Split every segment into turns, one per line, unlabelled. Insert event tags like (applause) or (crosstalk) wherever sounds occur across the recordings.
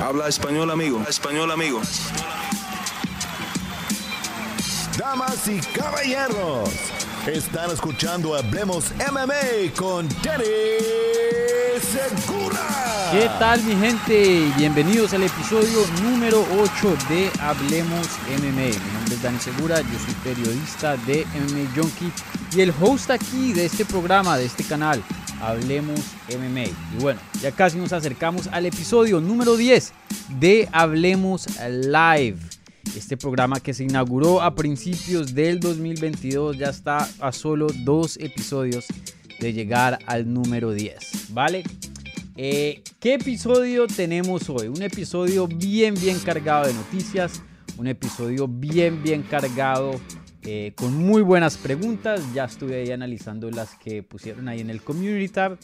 Habla español, amigo. Español, amigo.
Damas y caballeros, están escuchando Hablemos MMA con Danny Segura.
¿Qué tal mi gente? Bienvenidos al episodio número 8 de Hablemos MMA. Mi nombre es Dani Segura, yo soy periodista de MMA Junkie y el host aquí de este programa, de este canal, Hablemos MMA. Y bueno, ya casi nos acercamos al episodio número 10 de Hablemos Live. Este programa que se inauguró a principios del 2022 ya está a solo dos episodios de llegar al número 10, ¿vale? Eh, ¿Qué episodio tenemos hoy? Un episodio bien, bien cargado de noticias, un episodio bien, bien cargado eh, con muy buenas preguntas. Ya estuve ahí analizando las que pusieron ahí en el Community Tab.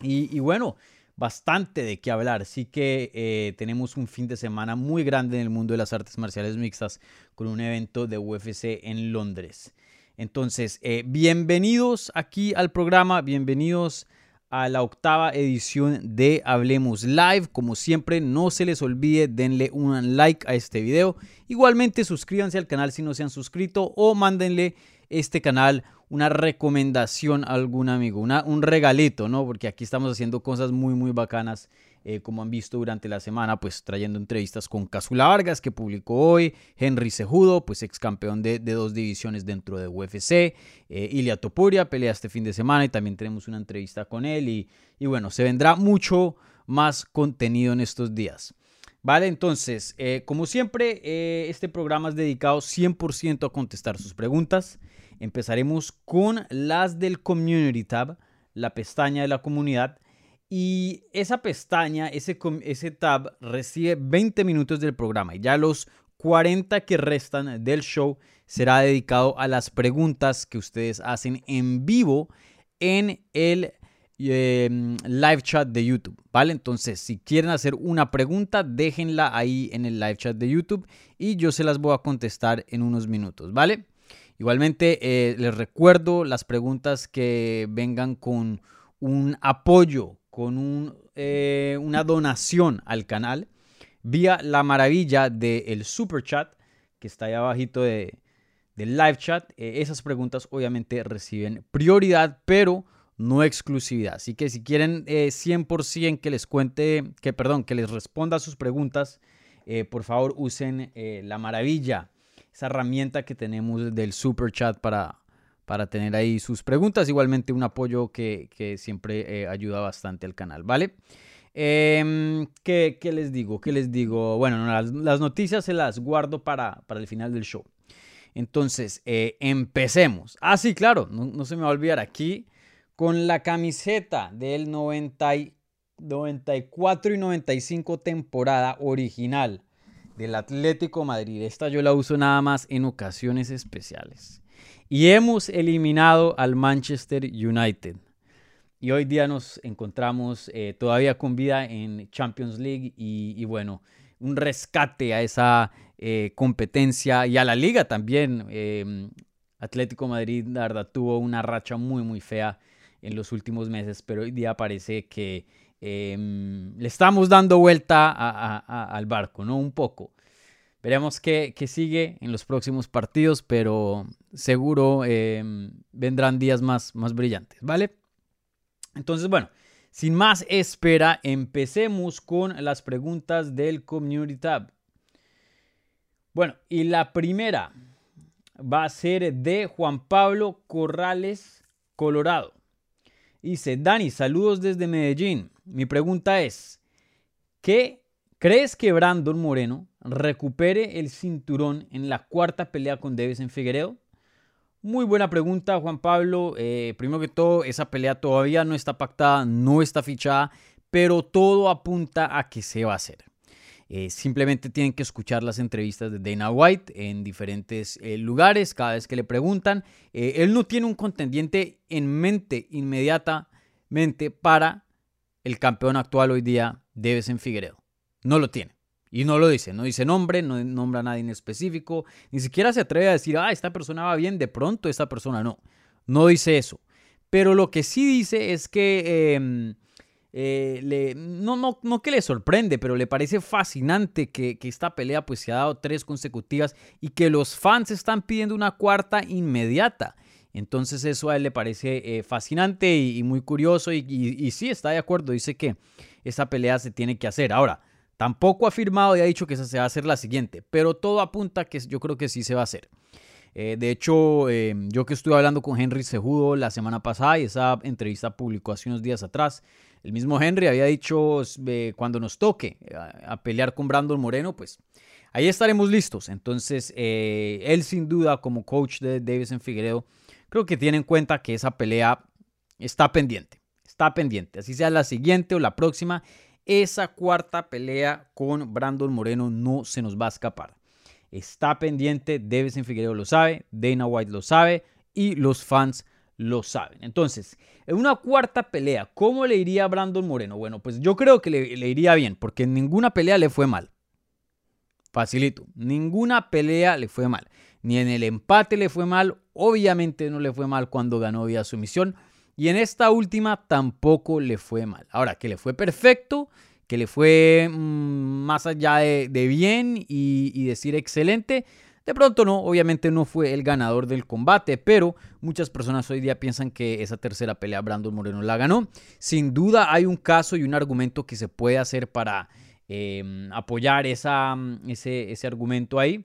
Y, bueno, bastante de qué hablar. Así que eh, tenemos un fin de semana muy grande en el mundo de las artes marciales mixtas con un evento de UFC en Londres. Entonces, eh, bienvenidos aquí al programa, bienvenidos a la octava edición de Hablemos Live. Como siempre, no se les olvide, denle un like a este video. Igualmente, suscríbanse al canal si no se han suscrito o mándenle este canal una recomendación a algún amigo, una, un regalito, ¿no? Porque aquí estamos haciendo cosas muy, muy bacanas, eh, como han visto durante la semana, pues trayendo entrevistas con Casula Vargas, que publicó hoy, Henry Cejudo, pues ex campeón de, dos divisiones dentro de UFC, eh, Ilia Topuria, pelea este fin de semana y también tenemos una entrevista con él y, y bueno, se vendrá mucho más contenido en estos días. Vale, entonces, eh, como siempre, eh, este programa es dedicado 100% a contestar sus preguntas. Empezaremos con las del Community Tab, la pestaña de la comunidad. Y esa pestaña, ese, ese tab, recibe 20 minutos del programa. Y ya los 40 que restan del show será dedicado a las preguntas que ustedes hacen en vivo en el eh, live chat de YouTube, ¿vale? Entonces, si quieren hacer una pregunta, déjenla ahí en el live chat de YouTube y yo se las voy a contestar en unos minutos, ¿vale? Igualmente, eh, les recuerdo las preguntas que vengan con un apoyo, con eh, una donación al canal, vía la maravilla del super chat, que está ahí abajito de, del live chat. Eh, esas preguntas obviamente reciben prioridad, pero no exclusividad. Así que si quieren eh, 100% que les cuente, que perdón, que les responda a sus preguntas, eh, por favor usen la maravilla esa herramienta que tenemos del super chat para, para tener ahí sus preguntas. Igualmente un apoyo que, que siempre eh, ayuda bastante al canal, ¿vale? Eh, ¿qué, ¿qué, les digo? ¿Qué les digo? Bueno, las, noticias se las guardo para, para, el final del show. Entonces, eh, empecemos. Ah, sí, claro, no, no, se me va a olvidar aquí con la camiseta del 90, 94 y 95 temporada original del Atlético Madrid. Esta yo la uso nada más en ocasiones especiales. Y hemos eliminado al Manchester United. Y hoy día nos encontramos eh, todavía con vida en Champions League y, bueno, un rescate a esa eh, competencia y a la liga también. Eh, Atlético Madrid, la verdad, tuvo una racha muy, muy fea en los últimos meses, pero hoy día parece que eh, le estamos dando vuelta al barco, ¿no? Un poco. Veremos qué, qué, sigue en los próximos partidos, pero seguro eh, vendrán días más, más brillantes, ¿vale? Entonces, bueno, sin más espera, empecemos con las preguntas del Community Tab. Bueno, y la primera va a ser de Juan Pablo Corrales, Colorado. Dice, Dani, saludos desde Medellín. Mi pregunta es, ¿qué crees que Brandon Moreno recupere el cinturón en la cuarta pelea con en Figueredo? Muy buena pregunta, Juan Pablo. Eh, primero que todo, esa pelea todavía no está pactada, no está fichada, pero todo apunta a que se va a hacer. Eh, simplemente tienen que escuchar las entrevistas de Dana White en diferentes eh, lugares cada vez que le preguntan. Él no tiene un contendiente en mente inmediatamente para el campeón actual hoy día, en Figueredo. No lo tiene. Y no lo dice, no dice nombre, no nombra a nadie en específico, ni siquiera se atreve a decir, ah, esta persona va bien, de pronto esta persona no. No dice eso. Pero lo que sí dice es que eh, eh, le, no, no, no que le sorprende, pero le parece fascinante que, esta pelea pues se ha dado tres consecutivas y que los fans están pidiendo una cuarta inmediata. Entonces eso a él le parece eh, fascinante y, muy curioso y, y, sí está de acuerdo, dice que esa pelea se tiene que hacer. Ahora, tampoco ha afirmado y ha dicho que se va a hacer la siguiente, pero todo apunta que yo creo que sí se va a hacer. Eh, de hecho, yo que estuve hablando con Henry Sejudo la semana pasada y esa entrevista publicó hace unos días atrás, el mismo Henry había dicho cuando nos toque a, pelear con Brandon Moreno, pues ahí estaremos listos. Entonces, eh, él sin duda como coach de Davison Figueredo, creo que tiene en cuenta que esa pelea está pendiente. Está pendiente. Así sea la siguiente o la próxima, esa cuarta pelea con Brandon Moreno no se nos va a escapar. Está pendiente, Davison Figueredo lo sabe, Dana White lo sabe y los fans lo saben. Entonces, en una cuarta pelea, ¿cómo le iría a Brandon Moreno? Bueno, pues yo creo que le, iría bien, porque en ninguna pelea le fue mal. Facilito, ninguna pelea le fue mal. Ni en el empate le fue mal, obviamente no le fue mal cuando ganó vía sumisión. Y en esta última tampoco le fue mal. Ahora, que le fue perfecto, que le fue mm, más allá de, bien y decir excelente, de pronto no, obviamente no fue el ganador del combate, pero muchas personas hoy día piensan que esa tercera pelea Brandon Moreno la ganó. Sin duda hay un caso y un argumento que se puede hacer para em, apoyar ese, ese, argumento ahí.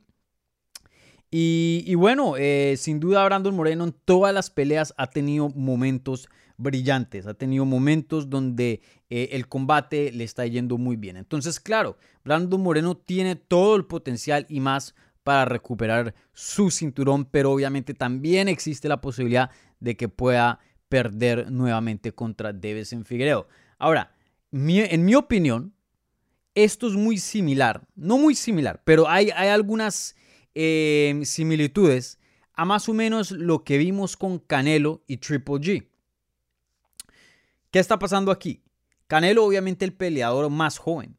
Y, bueno, eh, sin duda Brandon Moreno en todas las peleas ha tenido momentos brillantes, ha tenido momentos donde eh, el combate le está yendo muy bien. Entonces, claro, Brandon Moreno tiene todo el potencial y más para recuperar su cinturón, pero obviamente también existe la posibilidad de que pueda perder nuevamente contra en Figueiredo. Ahora, en mi opinión, esto es muy similar, no muy similar, pero hay, hay algunas eh, similitudes a más o menos lo que vimos con Canelo y Triple G. ¿Qué está pasando aquí? Canelo, obviamente el peleador más joven,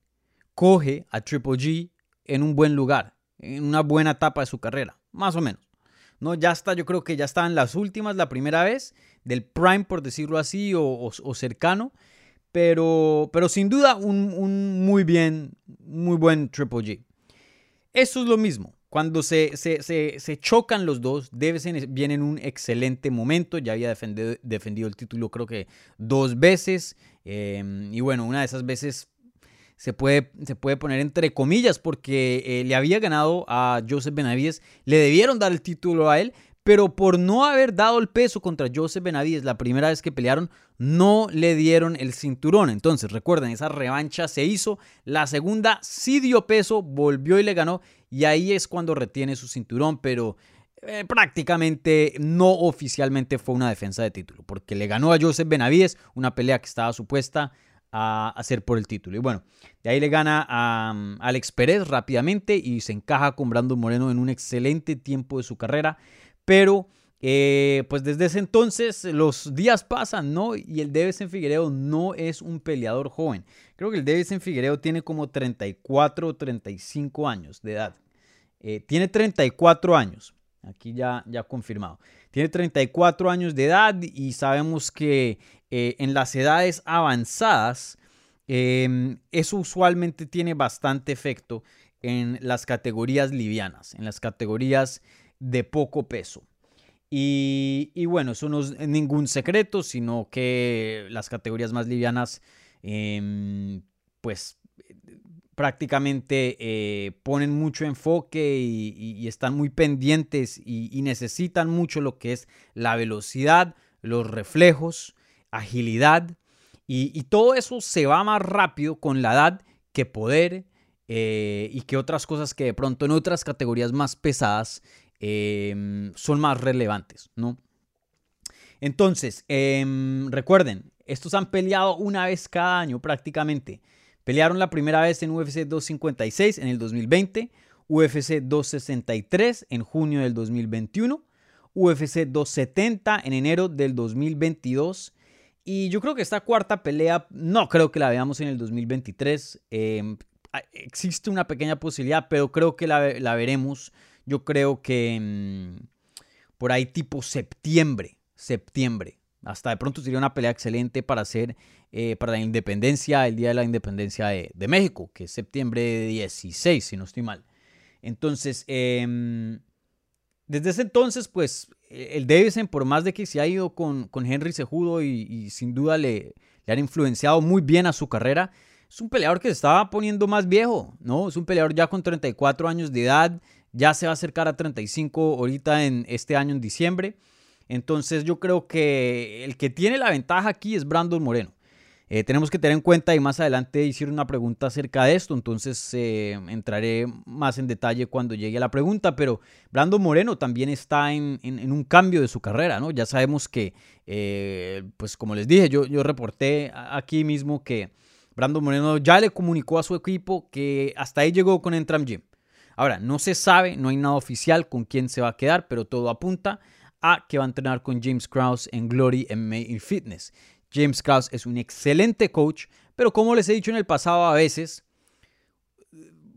coge a Triple G en un buen lugar en una buena etapa de su carrera, más o menos. No, ya está, yo creo que ya está en las últimas, la primera vez, del prime, por decirlo así, o, cercano. Pero, pero sin duda, un, muy bien, muy buen Triple G. Eso es lo mismo. Cuando se, se, chocan los dos, Devesen viene en un excelente momento. Ya había defendido, defendido el título, creo que dos veces. Eh, y bueno, una de esas veces se puede, se puede poner entre comillas porque eh, le había ganado a Joseph Benavides, le debieron dar el título a él, pero por no haber dado el peso contra Joseph Benavides la primera vez que pelearon, no le dieron el cinturón. Entonces, recuerden, esa revancha se hizo, la segunda sí dio peso, volvió y le ganó, y ahí es cuando retiene su cinturón, pero... Eh, prácticamente no oficialmente fue una defensa de título, porque le ganó a Joseph Benavides, una pelea que estaba supuesta a hacer por el título. Y bueno, de ahí le gana a um, Alex Pérez rápidamente y se encaja con Brandon Moreno en un excelente tiempo de su carrera. Pero eh, pues desde ese entonces los días pasan, ¿no? Y el en Figueiredo no es un peleador joven. Creo que el en Figueiredo tiene como 34 o 35 años de edad. Eh, tiene 34 años. Aquí ya, ya confirmado. Tiene 34 años de edad y sabemos que eh, en las edades avanzadas, em, eso usualmente tiene bastante efecto en las categorías livianas, en las categorías de poco peso. Y, bueno, eso no es ningún secreto, sino que las categorías más livianas, em, pues prácticamente eh, ponen mucho enfoque y, están muy pendientes y, necesitan mucho lo que es la velocidad, los reflejos, agilidad y, todo eso se va más rápido con la edad que poder eh, y que otras cosas que de pronto en otras categorías más pesadas em, son más relevantes, ¿no? Entonces, em, recuerden, estos han peleado una vez cada año prácticamente. Pelearon la primera vez en UFC 256 en el 2020, UFC 263 en junio del 2021, UFC 270 en enero del 2022 y yo creo que esta cuarta pelea no creo que la veamos en el 2023. Em, existe una pequeña posibilidad, pero creo que la, veremos. Yo creo que em, por ahí tipo septiembre, septiembre. Hasta de pronto sería una pelea excelente para hacer eh, para la independencia, el día de la independencia de, México, que es septiembre 16, si no estoy mal. Entonces, eh, desde ese entonces, pues el Davison, por más de que se ha ido con, con Henry Sejudo y, sin duda le, le, han influenciado muy bien a su carrera, es un peleador que se estaba poniendo más viejo, ¿no? Es un peleador ya con 34 años de edad, ya se va a acercar a 35 ahorita en este año en diciembre. Entonces yo creo que el que tiene la ventaja aquí es Brandon Moreno. Eh, tenemos que tener en cuenta y más adelante hicieron una pregunta acerca de esto, entonces eh, entraré más en detalle cuando llegue a la pregunta, pero Brandon Moreno también está en, un cambio de su carrera, ¿no? Ya sabemos que, eh, pues como les dije, yo, reporté aquí mismo que Brandon Moreno ya le comunicó a su equipo que hasta ahí llegó con Entram Gym. Ahora, no se sabe, no hay nada oficial con quién se va a quedar, pero todo apunta a que va a entrenar con James Krause en Glory MMA y Fitness. James Krause es un excelente coach, pero como les he dicho en el pasado a veces,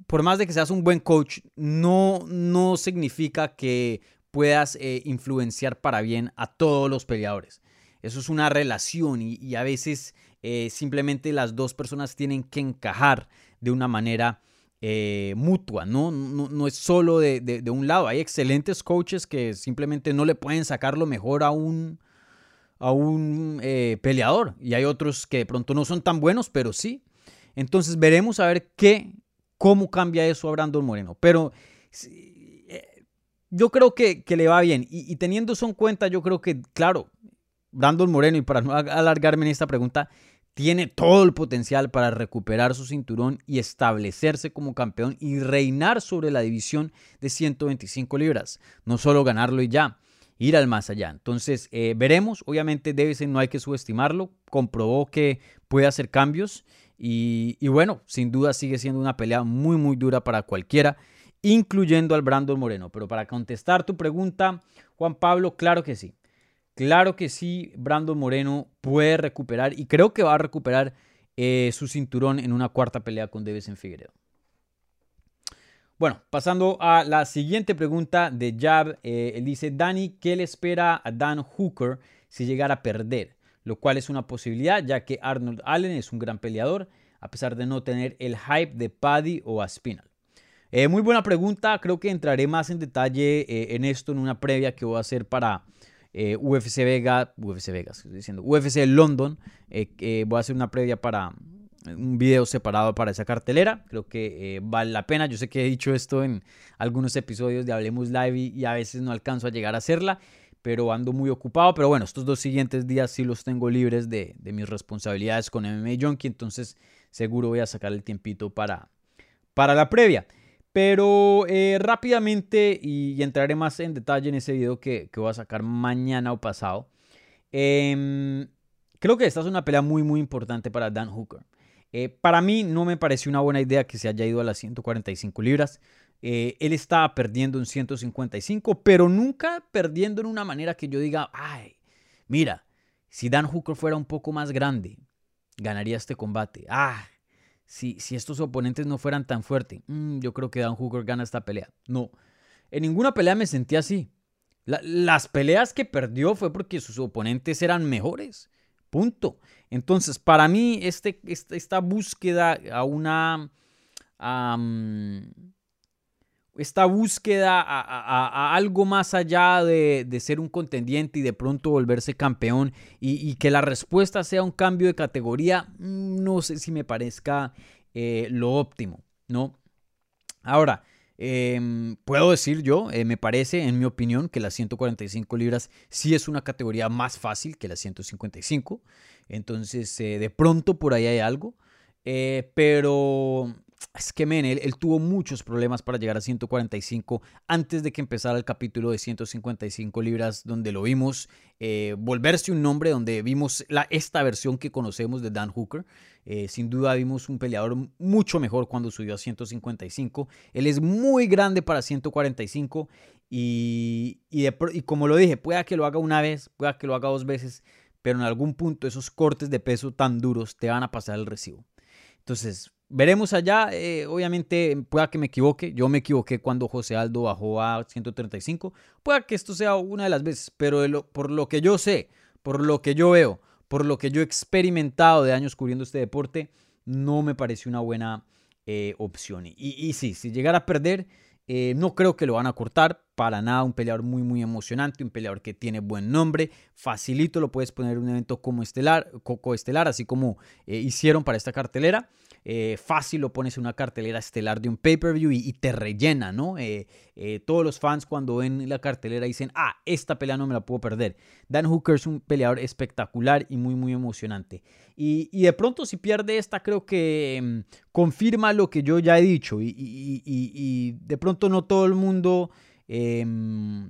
por más de que seas un buen coach, no, no significa que puedas eh, influenciar para bien a todos los peleadores. Eso es una relación y, a veces eh, simplemente las dos personas tienen que encajar de una manera eh, mutua, ¿no? No, no es solo de, de, un lado. Hay excelentes coaches que simplemente no le pueden sacar lo mejor a un, a un eh, peleador y hay otros que de pronto no son tan buenos, pero sí. Entonces veremos a ver qué, cómo cambia eso a Brandon Moreno. Pero eh, yo creo que, que, le va bien y, y teniendo eso en cuenta, yo creo que, claro, Brandon Moreno, y para no alargarme en esta pregunta, tiene todo el potencial para recuperar su cinturón y establecerse como campeón y reinar sobre la división de 125 libras. No solo ganarlo y ya, ir al más allá. Entonces, eh, veremos. Obviamente, Davison no hay que subestimarlo. Comprobó que puede hacer cambios. Y, y, bueno, sin duda sigue siendo una pelea muy, muy dura para cualquiera, incluyendo al Brandon Moreno. Pero para contestar tu pregunta, Juan Pablo, claro que sí. Claro que sí, Brandon Moreno puede recuperar y creo que va a recuperar eh, su cinturón en una cuarta pelea con Davison Figueredo. Bueno, pasando a la siguiente pregunta de Jab, eh, él dice, Dani, ¿qué le espera a Dan Hooker si llegara a perder? Lo cual es una posibilidad, ya que Arnold Allen es un gran peleador, a pesar de no tener el hype de Paddy o Aspinal. Eh, muy buena pregunta, creo que entraré más en detalle eh, en esto en una previa que voy a hacer para eh, UFC Vega, UFC Vegas, estoy diciendo, UFC London. Eh, voy a hacer una previa para un video separado para esa cartelera. Creo que eh, vale la pena. Yo sé que he dicho esto en algunos episodios de Hablemos Live y, y, a veces no alcanzo a llegar a hacerla, pero ando muy ocupado. Pero bueno, estos dos siguientes días sí los tengo libres de, de mis responsabilidades con MMA Junkie, entonces seguro voy a sacar el tiempito para, para la previa. Pero eh, rápidamente, y, entraré más en detalle en ese video que, que voy a sacar mañana o pasado, eh, creo que esta es una pelea muy, muy importante para Dan Hooker. Eh, para mí no me pareció una buena idea que se haya ido a las 145 libras. Eh, él estaba perdiendo en 155, pero nunca perdiendo en una manera que yo diga, ay, mira, si Dan Hooker fuera un poco más grande, ganaría este combate. Ah, si, si estos oponentes no fueran tan fuertes, mmm, yo creo que Dan Hooker gana esta pelea. No, en ninguna pelea me sentí así. La, las peleas que perdió fue porque sus oponentes eran mejores. Punto. Entonces, para mí, este, esta, esta búsqueda a una... esta búsqueda a, algo más allá de, de, ser un contendiente y de pronto volverse campeón y, que la respuesta sea un cambio de categoría, no sé si me parezca eh, lo óptimo, ¿no? Ahora, eh, puedo decir yo, eh, me parece, en mi opinión, que las 145 libras sí es una categoría más fácil que las 155. Entonces, eh, de pronto por ahí hay algo. Pero es que, men, él, tuvo muchos problemas para llegar a 145 antes de que empezara el capítulo de 155 libras, donde lo vimos eh, volverse un nombre, donde vimos la, esta versión que conocemos de Dan Hooker. Eh, sin duda vimos un peleador mucho mejor cuando subió a 155. Él es muy grande para 145 y, y, de, y como lo dije, pueda que lo haga una vez, pueda que lo haga dos veces, pero en algún punto esos cortes de peso tan duros te van a pasar el recibo. Entonces, veremos allá. Eh, obviamente, pueda que me equivoque. Yo me equivoqué cuando José Aldo bajó a 135. Pueda que esto sea una de las veces, pero por lo que yo sé, por lo que yo veo, por lo que yo he experimentado de años cubriendo este deporte, no me pareció una buena eh, opción. Y, y, sí, si llegara a perder, eh, no creo que lo van a cortar para nada. Un peleador muy, muy emocionante, un peleador que tiene buen nombre. Facilito lo puedes poner en un evento como estelar, Coco Estelar, así como eh, hicieron para esta cartelera. Eh, fácil lo pones en una cartelera estelar de un pay-per-view y, te rellena, ¿no? Eh, todos los fans cuando ven la cartelera dicen, ah, esta pelea no me la puedo perder. Dan Hooker es un peleador espectacular y muy, muy emocionante. Y, de pronto si pierde esta, creo que mm, confirma lo que yo ya he dicho. Y de pronto no todo el mundo em,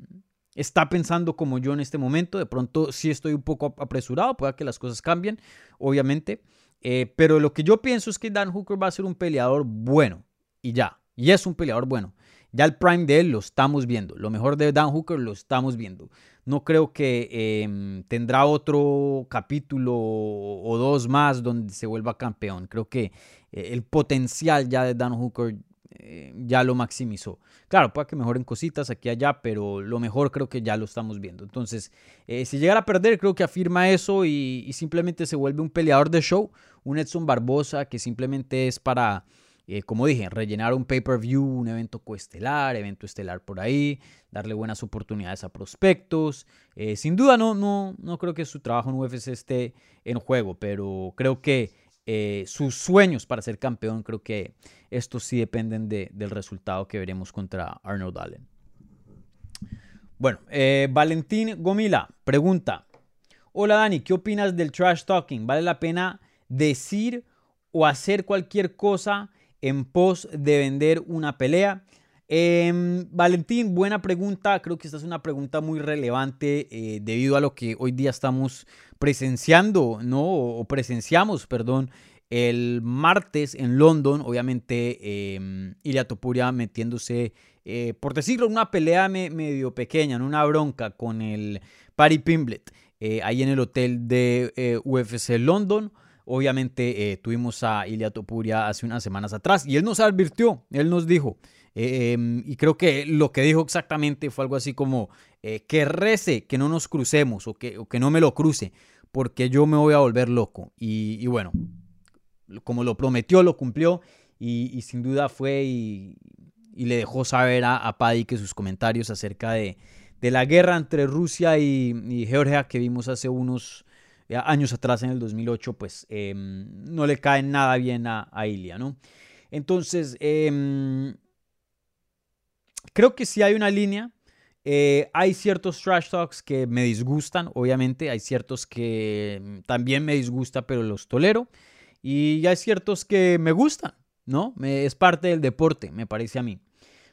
está pensando como yo en este momento. De pronto sí estoy un poco apresurado, pueda que las cosas cambien, obviamente. Eh, pero lo que yo pienso es que Dan Hooker va a ser un peleador bueno. Y ya. Y es un peleador bueno. Ya el prime de él lo estamos viendo. Lo mejor de Dan Hooker lo estamos viendo. No creo que em, tendrá otro capítulo o dos más donde se vuelva campeón. Creo que eh, el potencial ya de Dan Hooker eh, ya lo maximizó. Claro, puede que mejoren cositas aquí y allá, pero lo mejor creo que ya lo estamos viendo. Entonces, eh, si llegara a perder, creo que afirma eso y, simplemente se vuelve un peleador de show, un Edson Barbosa que simplemente es para, eh, como dije, rellenar un pay-per-view, un evento coestelar, evento estelar por ahí, darle buenas oportunidades a prospectos. sin duda, no, no, no creo que su trabajo en UFC esté en juego, pero creo que eh, sus sueños para ser campeón, creo que estos sí dependen del resultado que veremos contra Arnold Allen. Bueno, eh, Valentín Gomila pregunta, hola Dani, ¿qué opinas del trash talking? ¿Vale la pena decir o hacer cualquier cosa en pos de vender una pelea? Em, Valentín, buena pregunta. Creo que esta es una pregunta muy relevante eh, debido a lo que hoy día estamos presenciando, ¿no? O presenciamos, perdón, el martes en London. Obviamente, eh, Ilia Topuria metiéndose, eh, por decirlo, una pelea medio pequeña, en una bronca con el Paddy Pimblet, eh, ahí en el hotel de UFC London. Obviamente tuvimos a Ilia Topuria hace unas semanas atrás y él nos advirtió, él nos dijo, Em, y creo que lo que dijo exactamente fue algo así como eh, que rece que no nos crucemos o que, que, no me lo cruce, porque yo me voy a volver loco. Y, bueno, como lo prometió, lo cumplió y, sin duda fue y, le dejó saber a, a, Paddy que sus comentarios acerca de, de la guerra entre Rusia y, Georgia que vimos hace unos eh, años atrás en el 2008, pues em, no le caen nada bien a, a Ilia, ¿no? Entonces, eh, creo que sí hay una línea. Eh, hay ciertos trash talks que me disgustan, obviamente. Hay ciertos que mm, también me disgustan, pero los tolero. Y hay ciertos que me gustan, ¿no? es parte del deporte, me parece a mí.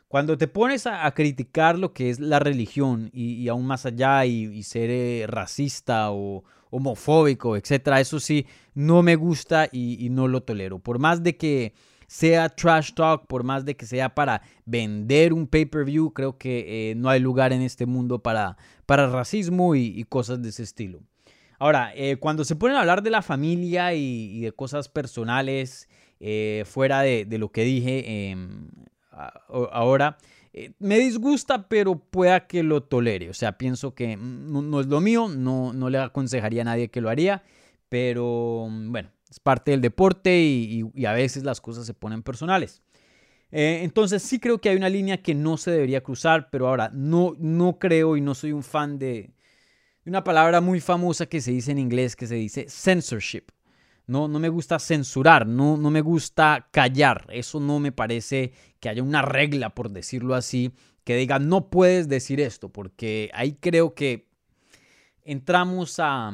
Cuando te pones a, criticar lo que es la religión y, aún más allá y, ser eh, racista o homofóbico, etcétera, eso sí, no me gusta y no lo tolero. Por más de que sea trash talk, por más de que sea para vender un pay-per-view, creo que eh, no hay lugar en este mundo para, para racismo y, cosas de ese estilo. Ahora, eh, cuando se ponen a hablar de la familia y, de cosas personales, eh, fuera de, lo que dije em, ahora, me disgusta, pero pueda que lo tolere. O sea, pienso que no, es lo mío, no, no le aconsejaría a nadie que lo haría, pero bueno, es parte del deporte y, a veces las cosas se ponen personales. Eh, entonces sí creo que hay una línea que no se debería cruzar, pero ahora no, no creo y no soy un fan de, una palabra muy famosa que se dice en inglés, que se dice censorship. No, no me gusta censurar, no, no me gusta callar. Eso no me parece que haya una regla, por decirlo así, que diga no puedes decir esto, porque ahí creo que entramos a,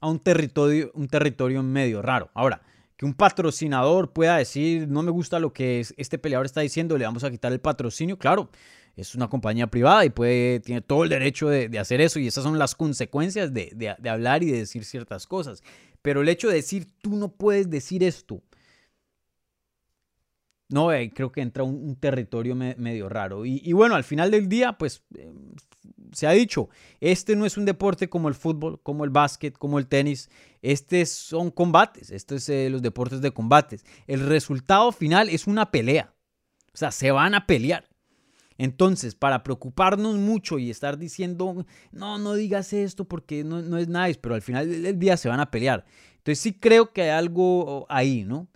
a un territorio, un territorio medio raro. Ahora, que un patrocinador pueda decir, no me gusta lo que este peleador está diciendo, le vamos a quitar el patrocinio, claro, es una compañía privada y puede, tiene todo el derecho de, hacer eso y esas son las consecuencias de, hablar y de decir ciertas cosas. Pero el hecho de decir, tú no puedes decir esto, no, eh, creo que entra un, territorio medio raro. Y, bueno, al final del día, pues eh, se ha dicho, este no es un deporte como el fútbol, como el básquet, como el tenis. Este son combates, estos son eh, los deportes de combates. El resultado final es una pelea. O sea, se van a pelear. Entonces, para preocuparnos mucho y estar diciendo, no, no digas esto porque no, no es nice, pero al final del día se van a pelear. Entonces sí creo que hay algo ahí, ¿no?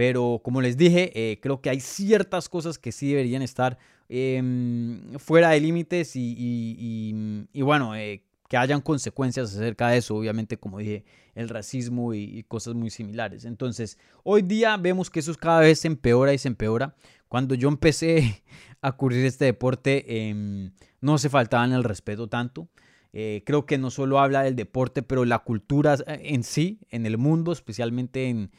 Pero como les dije, eh, creo que hay ciertas cosas que sí deberían estar em, fuera de límites y, bueno, eh, que hayan consecuencias acerca de eso, obviamente, como dije, el racismo y, cosas muy similares. Entonces, hoy día vemos que eso cada vez se empeora y se empeora. Cuando yo empecé (laughs) a cubrir este deporte, em, no se faltaban el respeto tanto. Eh, creo que no solo habla del deporte, pero la cultura en sí, en el mundo, especialmente en,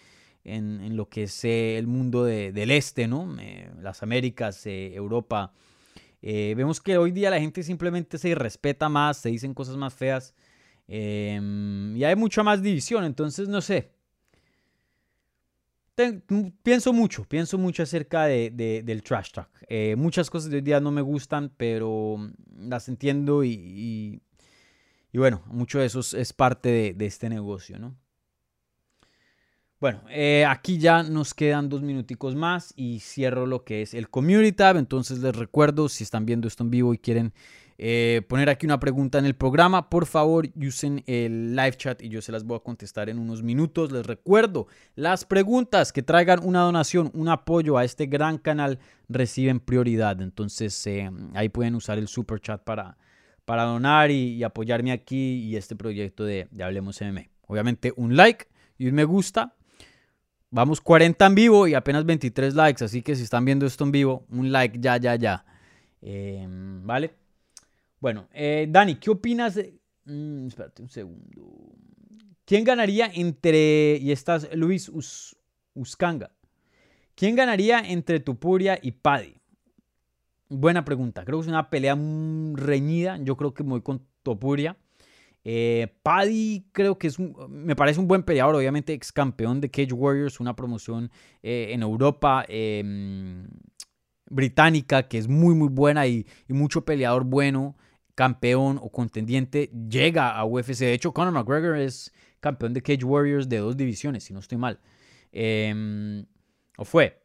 en, lo que es eh, el mundo del este, ¿no? Eh, las Américas, Europa. vemos que hoy día la gente simplemente se respeta más, se dicen cosas más feas em, y hay mucha más división. Entonces, no sé, pienso mucho, pienso mucho acerca de, del trash talk. Eh, muchas cosas de hoy día no me gustan, pero las entiendo y, y, bueno, mucho de eso es, parte de, este negocio, ¿no? Bueno, eh, aquí ya nos quedan dos minuticos más y cierro lo que es el Community Tab. Entonces les recuerdo, si están viendo esto en vivo y quieren eh, poner aquí una pregunta en el programa, por favor usen el live chat y yo se las voy a contestar en unos minutos. Les recuerdo, las preguntas que traigan una donación, un apoyo a este gran canal reciben prioridad. Entonces eh, ahí pueden usar el super chat para, para donar y, apoyarme aquí y este proyecto de, Hablemos MM. Obviamente un like y un me gusta. Vamos 40 en vivo y apenas 23 likes, así que si están viendo esto en vivo, un like ya, ya, ya. Eh, ¿Vale? Bueno, eh, Dani, ¿qué opinas de... Mm, espérate un segundo. ¿Quién ganaría entre... Y estás Luis Uscanga. ¿Quién ganaría entre Tupuria y Paddy? Buena pregunta. Creo que es una pelea reñida. Yo creo que me voy con Topuria. Eh, Paddy creo que es me parece un buen peleador, obviamente ex campeón de Cage Warriors, una promoción eh, en Europa em, británica que es muy muy buena y mucho peleador bueno campeón o contendiente llega a UFC. De hecho, Conor McGregor es campeón de Cage Warriors de dos divisiones, si no estoy mal. Em, o fue.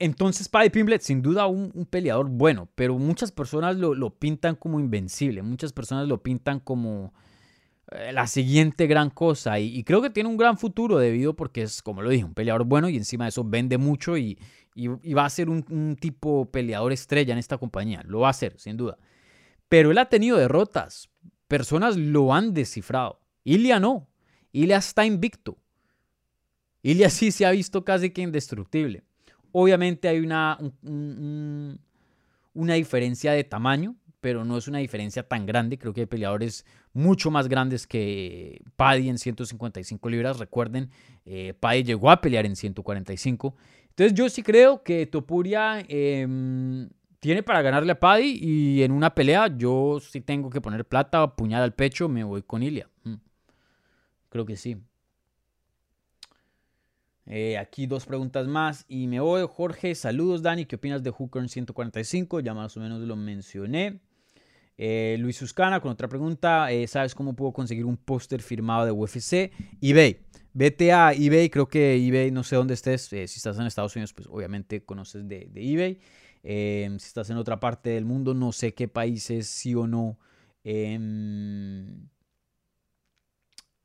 Entonces, Paddy Pimblet, sin duda, un, peleador bueno, pero muchas personas lo, pintan como invencible, muchas personas lo pintan como eh, la siguiente gran cosa, y, creo que tiene un gran futuro debido porque es, como lo dije, un peleador bueno y encima de eso vende mucho y, va a ser un, tipo peleador estrella en esta compañía. Lo va a ser, sin duda. Pero él ha tenido derrotas. Personas lo han descifrado. Ilia no. Ilia está invicto. Ilia sí se ha visto casi que indestructible. Obviamente hay una, una diferencia de tamaño, pero no es una diferencia tan grande. Creo que hay peleadores mucho más grandes que Paddy en 155 libras. Recuerden, eh, Paddy llegó a pelear en 145. Entonces yo sí creo que Topuria em, tiene para ganarle a Paddy y en una pelea yo sí tengo que poner plata, puñal al pecho, me voy con Ilia. Mm. Creo que sí. Eh, aquí dos preguntas más y me voy. Jorge, saludos Dani, ¿qué opinas de Hooker en 145? Ya más o menos lo mencioné. Eh, Luis Suscana con otra pregunta, eh, ¿sabes cómo puedo conseguir un póster firmado de UFC? eBay. Vete a eBay, creo que eBay, no sé dónde estés, eh, si estás en Estados Unidos, pues obviamente conoces de, eBay. Em, si estás en otra parte del mundo, no sé qué países sí o no em,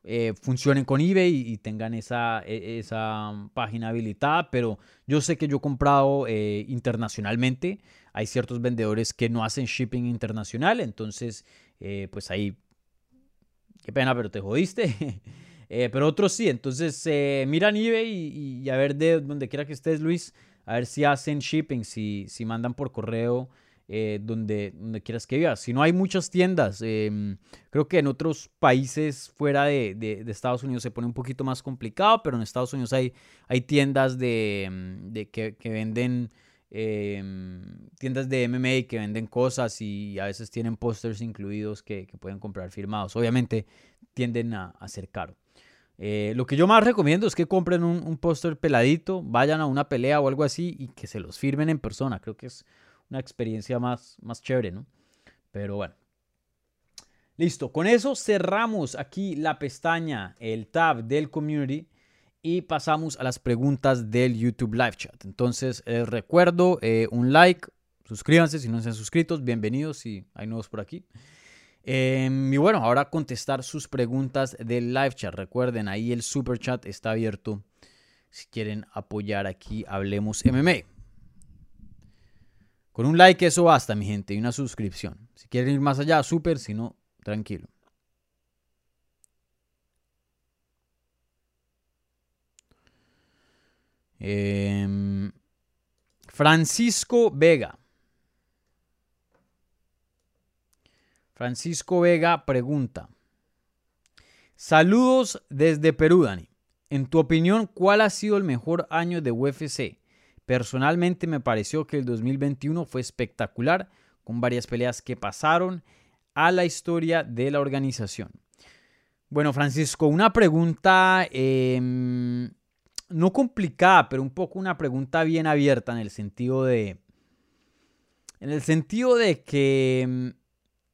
eh, funcionen con eBay y tengan esa, e, esa, página habilitada, pero yo sé que yo he comprado eh, internacionalmente. Hay ciertos vendedores que no hacen shipping internacional, entonces, pues ahí, qué pena, pero te jodiste. (laughs) Eh, pero otros sí, entonces eh, miran eBay y, a ver de donde quiera que estés, Luis, a ver si hacen shipping, si, si mandan por correo eh, donde, donde quieras que vivas. Si no hay muchas tiendas, em, creo que en otros países fuera de, de, Estados Unidos se pone un poquito más complicado, pero en Estados Unidos hay, hay tiendas de, em, de que, que, venden... Em, tiendas de MMA que venden cosas y a veces tienen pósters incluidos que, que, pueden comprar firmados. Obviamente tienden a, a ser caro. Eh, lo que yo más recomiendo es que compren un, póster peladito, vayan a una pelea o algo así y que se los firmen en persona. Creo que es una experiencia más, más chévere, ¿no? Pero bueno. Listo, con eso cerramos aquí la pestaña, el tab del community. y pasamos a las preguntas del YouTube Live Chat. Entonces, les recuerdo eh, un like, suscríbanse si no se han suscrito, bienvenidos y hay nuevos por aquí. Em, y bueno, ahora contestar sus preguntas del live chat. Recuerden, ahí el super chat está abierto si quieren apoyar aquí Hablemos MMA. Con un like eso basta, mi gente, y una suscripción. Si quieren ir más allá, súper, si no, tranquilo. Em, Francisco Vega. Francisco Vega pregunta. Saludos desde Perú, Dani. En tu opinión, ¿cuál ha sido el mejor año de UFC? Personalmente me pareció que el 2021 fue espectacular, con varias peleas que pasaron a la historia de la organización. Bueno, Francisco, una pregunta em, no complicada, pero un poco una pregunta bien abierta en el sentido de. En el sentido de que. Em,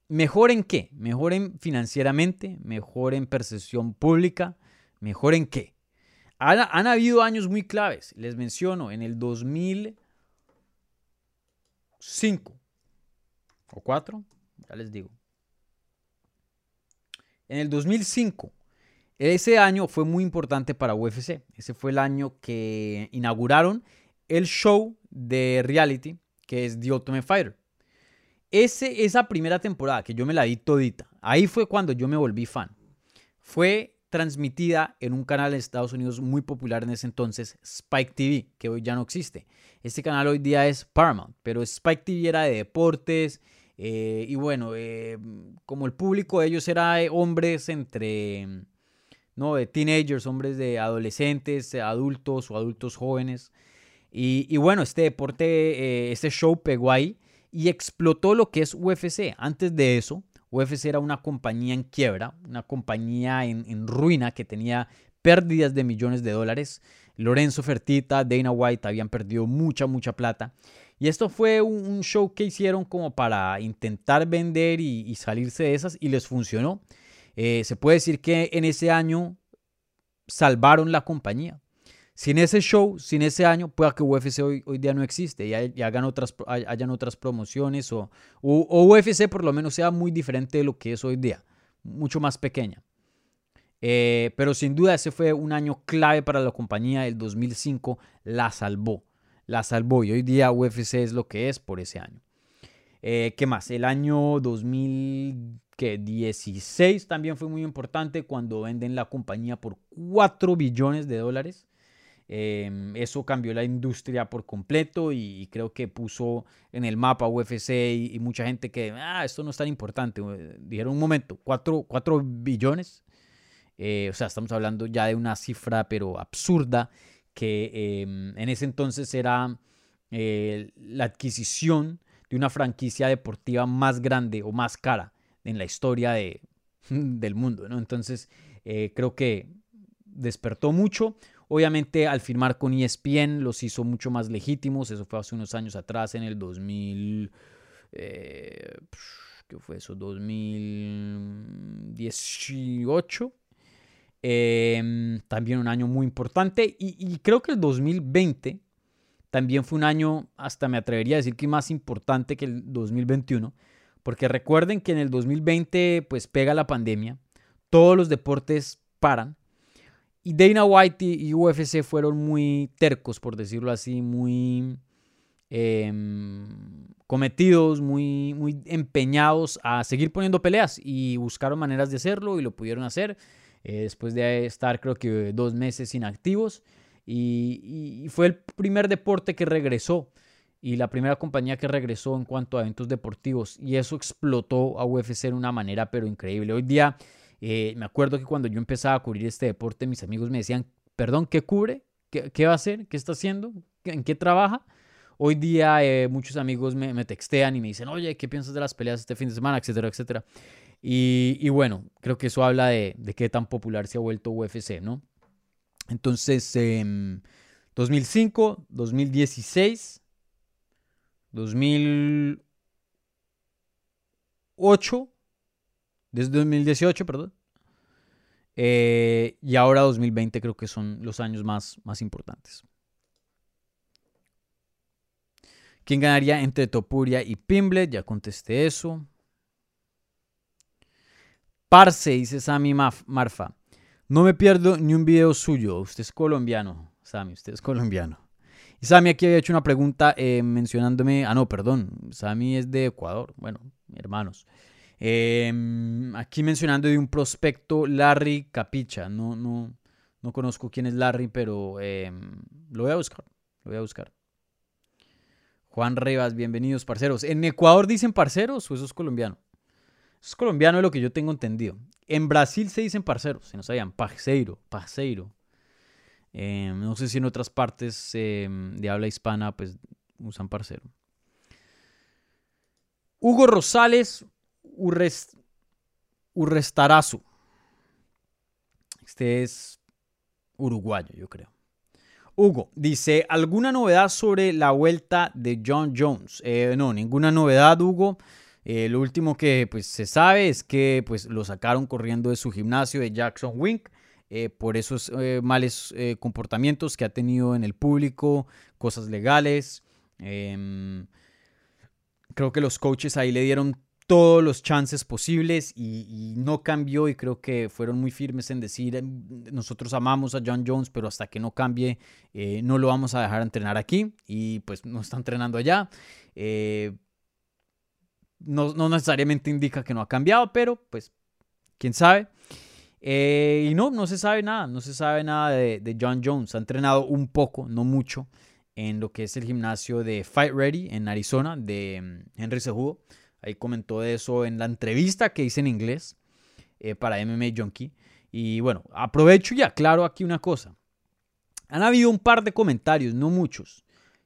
¿Mejor en qué? ¿Mejor en financieramente? ¿Mejor en percepción pública? ¿Mejor en qué? Han, habido años muy claves. Les menciono, en el 2005 o 4, ya les digo. En el 2005, ese año fue muy importante para UFC. Ese fue el año que inauguraron el show de reality que es The Ultimate Fighter. Esa primera temporada que yo me la di todita, ahí fue cuando yo me volví fan. Fue transmitida en un canal en Estados Unidos muy popular en ese entonces, Spike TV, que hoy ya no existe. Este canal hoy día es Paramount, pero Spike TV era de deportes eh, y bueno, eh, como el público de ellos era hombres entre, no, de teenagers, hombres de adolescentes, adultos o adultos jóvenes. Y, bueno, este deporte, eh, este show pegó ahí y explotó lo que es UFC. Antes de eso, UFC era una compañía en quiebra, una compañía en, ruina que tenía pérdidas de millones de dólares. Lorenzo Fertita, Dana White habían perdido mucha, mucha plata. Y esto fue un, show que hicieron como para intentar vender y, salirse de esas y les funcionó. Eh, se puede decir que en ese año salvaron la compañía. Sin ese show, sin ese año, pueda que UFC hoy, hoy día no existe y, hagan otras, hayan otras promociones o, UFC por lo menos sea muy diferente de lo que es hoy día, mucho más pequeña. Eh, pero sin duda ese fue un año clave para la compañía, el 2005 la salvó, la salvó y hoy día UFC es lo que es por ese año. Eh, ¿Qué más? El año 2016 también fue muy importante cuando venden la compañía por 4 billones de dólares. Em, eso cambió la industria por completo y, creo que puso en el mapa UFC y, mucha gente que, ah, esto no es tan importante. Eh, dijeron un momento, 4, billones. Eh, o sea, estamos hablando ya de una cifra, pero absurda, que em, en ese entonces era eh, la adquisición de una franquicia deportiva más grande o más cara en la historia de, (laughs) del mundo. ¿no? Entonces, creo que despertó mucho. Obviamente al firmar con ESPN los hizo mucho más legítimos, eso fue hace unos años atrás, en el 2000... Eh, ¿Qué fue eso? 2018. Em, también un año muy importante. Y, creo que el 2020 también fue un año, hasta me atrevería a decir que más importante que el 2021. Porque recuerden que en el 2020 pues pega la pandemia. Todos los deportes paran. Y Dana White y UFC fueron muy tercos, por decirlo así, muy em, cometidos, muy, muy empeñados a seguir poniendo peleas y buscaron maneras de hacerlo y lo pudieron hacer eh, después de estar creo que dos meses inactivos. Y, y, fue el primer deporte que regresó y la primera compañía que regresó en cuanto a eventos deportivos y eso explotó a UFC de una manera pero increíble. Hoy día eh, me acuerdo que cuando yo empezaba a cubrir este deporte, mis amigos me decían, perdón, ¿qué cubre? ¿Qué, va a hacer? ¿Qué está haciendo? ¿En qué trabaja? Hoy día eh, muchos amigos me, textean y me dicen, oye, ¿qué piensas de las peleas este fin de semana? Etcétera, etcétera. Y, bueno, creo que eso habla de, qué tan popular se ha vuelto UFC, ¿no? Entonces, 2005, 2016, 2008, desde 2018, perdón. Eh, y ahora 2020 creo que son los años más, más importantes. ¿Quién ganaría entre Topuria y Pimblet? Ya contesté eso. Parce, dice Sammy Marfa. No me pierdo ni un video suyo. Usted es colombiano, Sammy, usted es colombiano. Y Sammy aquí había hecho una pregunta eh, mencionándome. Ah, no, perdón. Sammy es de Ecuador. Bueno, hermanos. Em, aquí mencionando de un prospecto, Larry Capicha. No, no, no conozco quién es Larry, pero em, lo voy a buscar. Lo voy a buscar. Juan Rivas, bienvenidos, parceros. ¿En Ecuador dicen parceros o eso es colombiano? Eso es colombiano es lo que yo tengo entendido. En Brasil se dicen parceros, se nos sabían, parceiro, parceiro. Em, no sé si en otras partes de habla hispana pues usan parcero. Hugo Rosales Urrestarazu. Este es uruguayo, yo creo. Hugo dice, ¿alguna novedad sobre la vuelta de John Jones? Eh, no, ninguna novedad, Hugo. Eh, lo último que pues, se sabe es que pues, lo sacaron corriendo de su gimnasio de Jackson Wink eh, por esos males comportamientos que ha tenido en el público, cosas legales. Em, creo que los coaches ahí le dieron todos los chances posibles y, no cambió y creo que fueron muy firmes en decir em, nosotros amamos a John Jones pero hasta que no cambie eh, no lo vamos a dejar entrenar aquí y pues no está entrenando allá eh, no, necesariamente indica que no ha cambiado pero pues quién sabe eh, y no, no se sabe nada, no se sabe nada de, de John Jones. Ha entrenado un poco, no mucho, en lo que es el gimnasio de Fight Ready en Arizona de em, Henry Cejudo. Ahí comentó de eso en la entrevista que hice en inglés eh, para MMA Junkie. Y bueno, aprovecho y aclaro aquí una cosa. Han habido un par de comentarios, no muchos.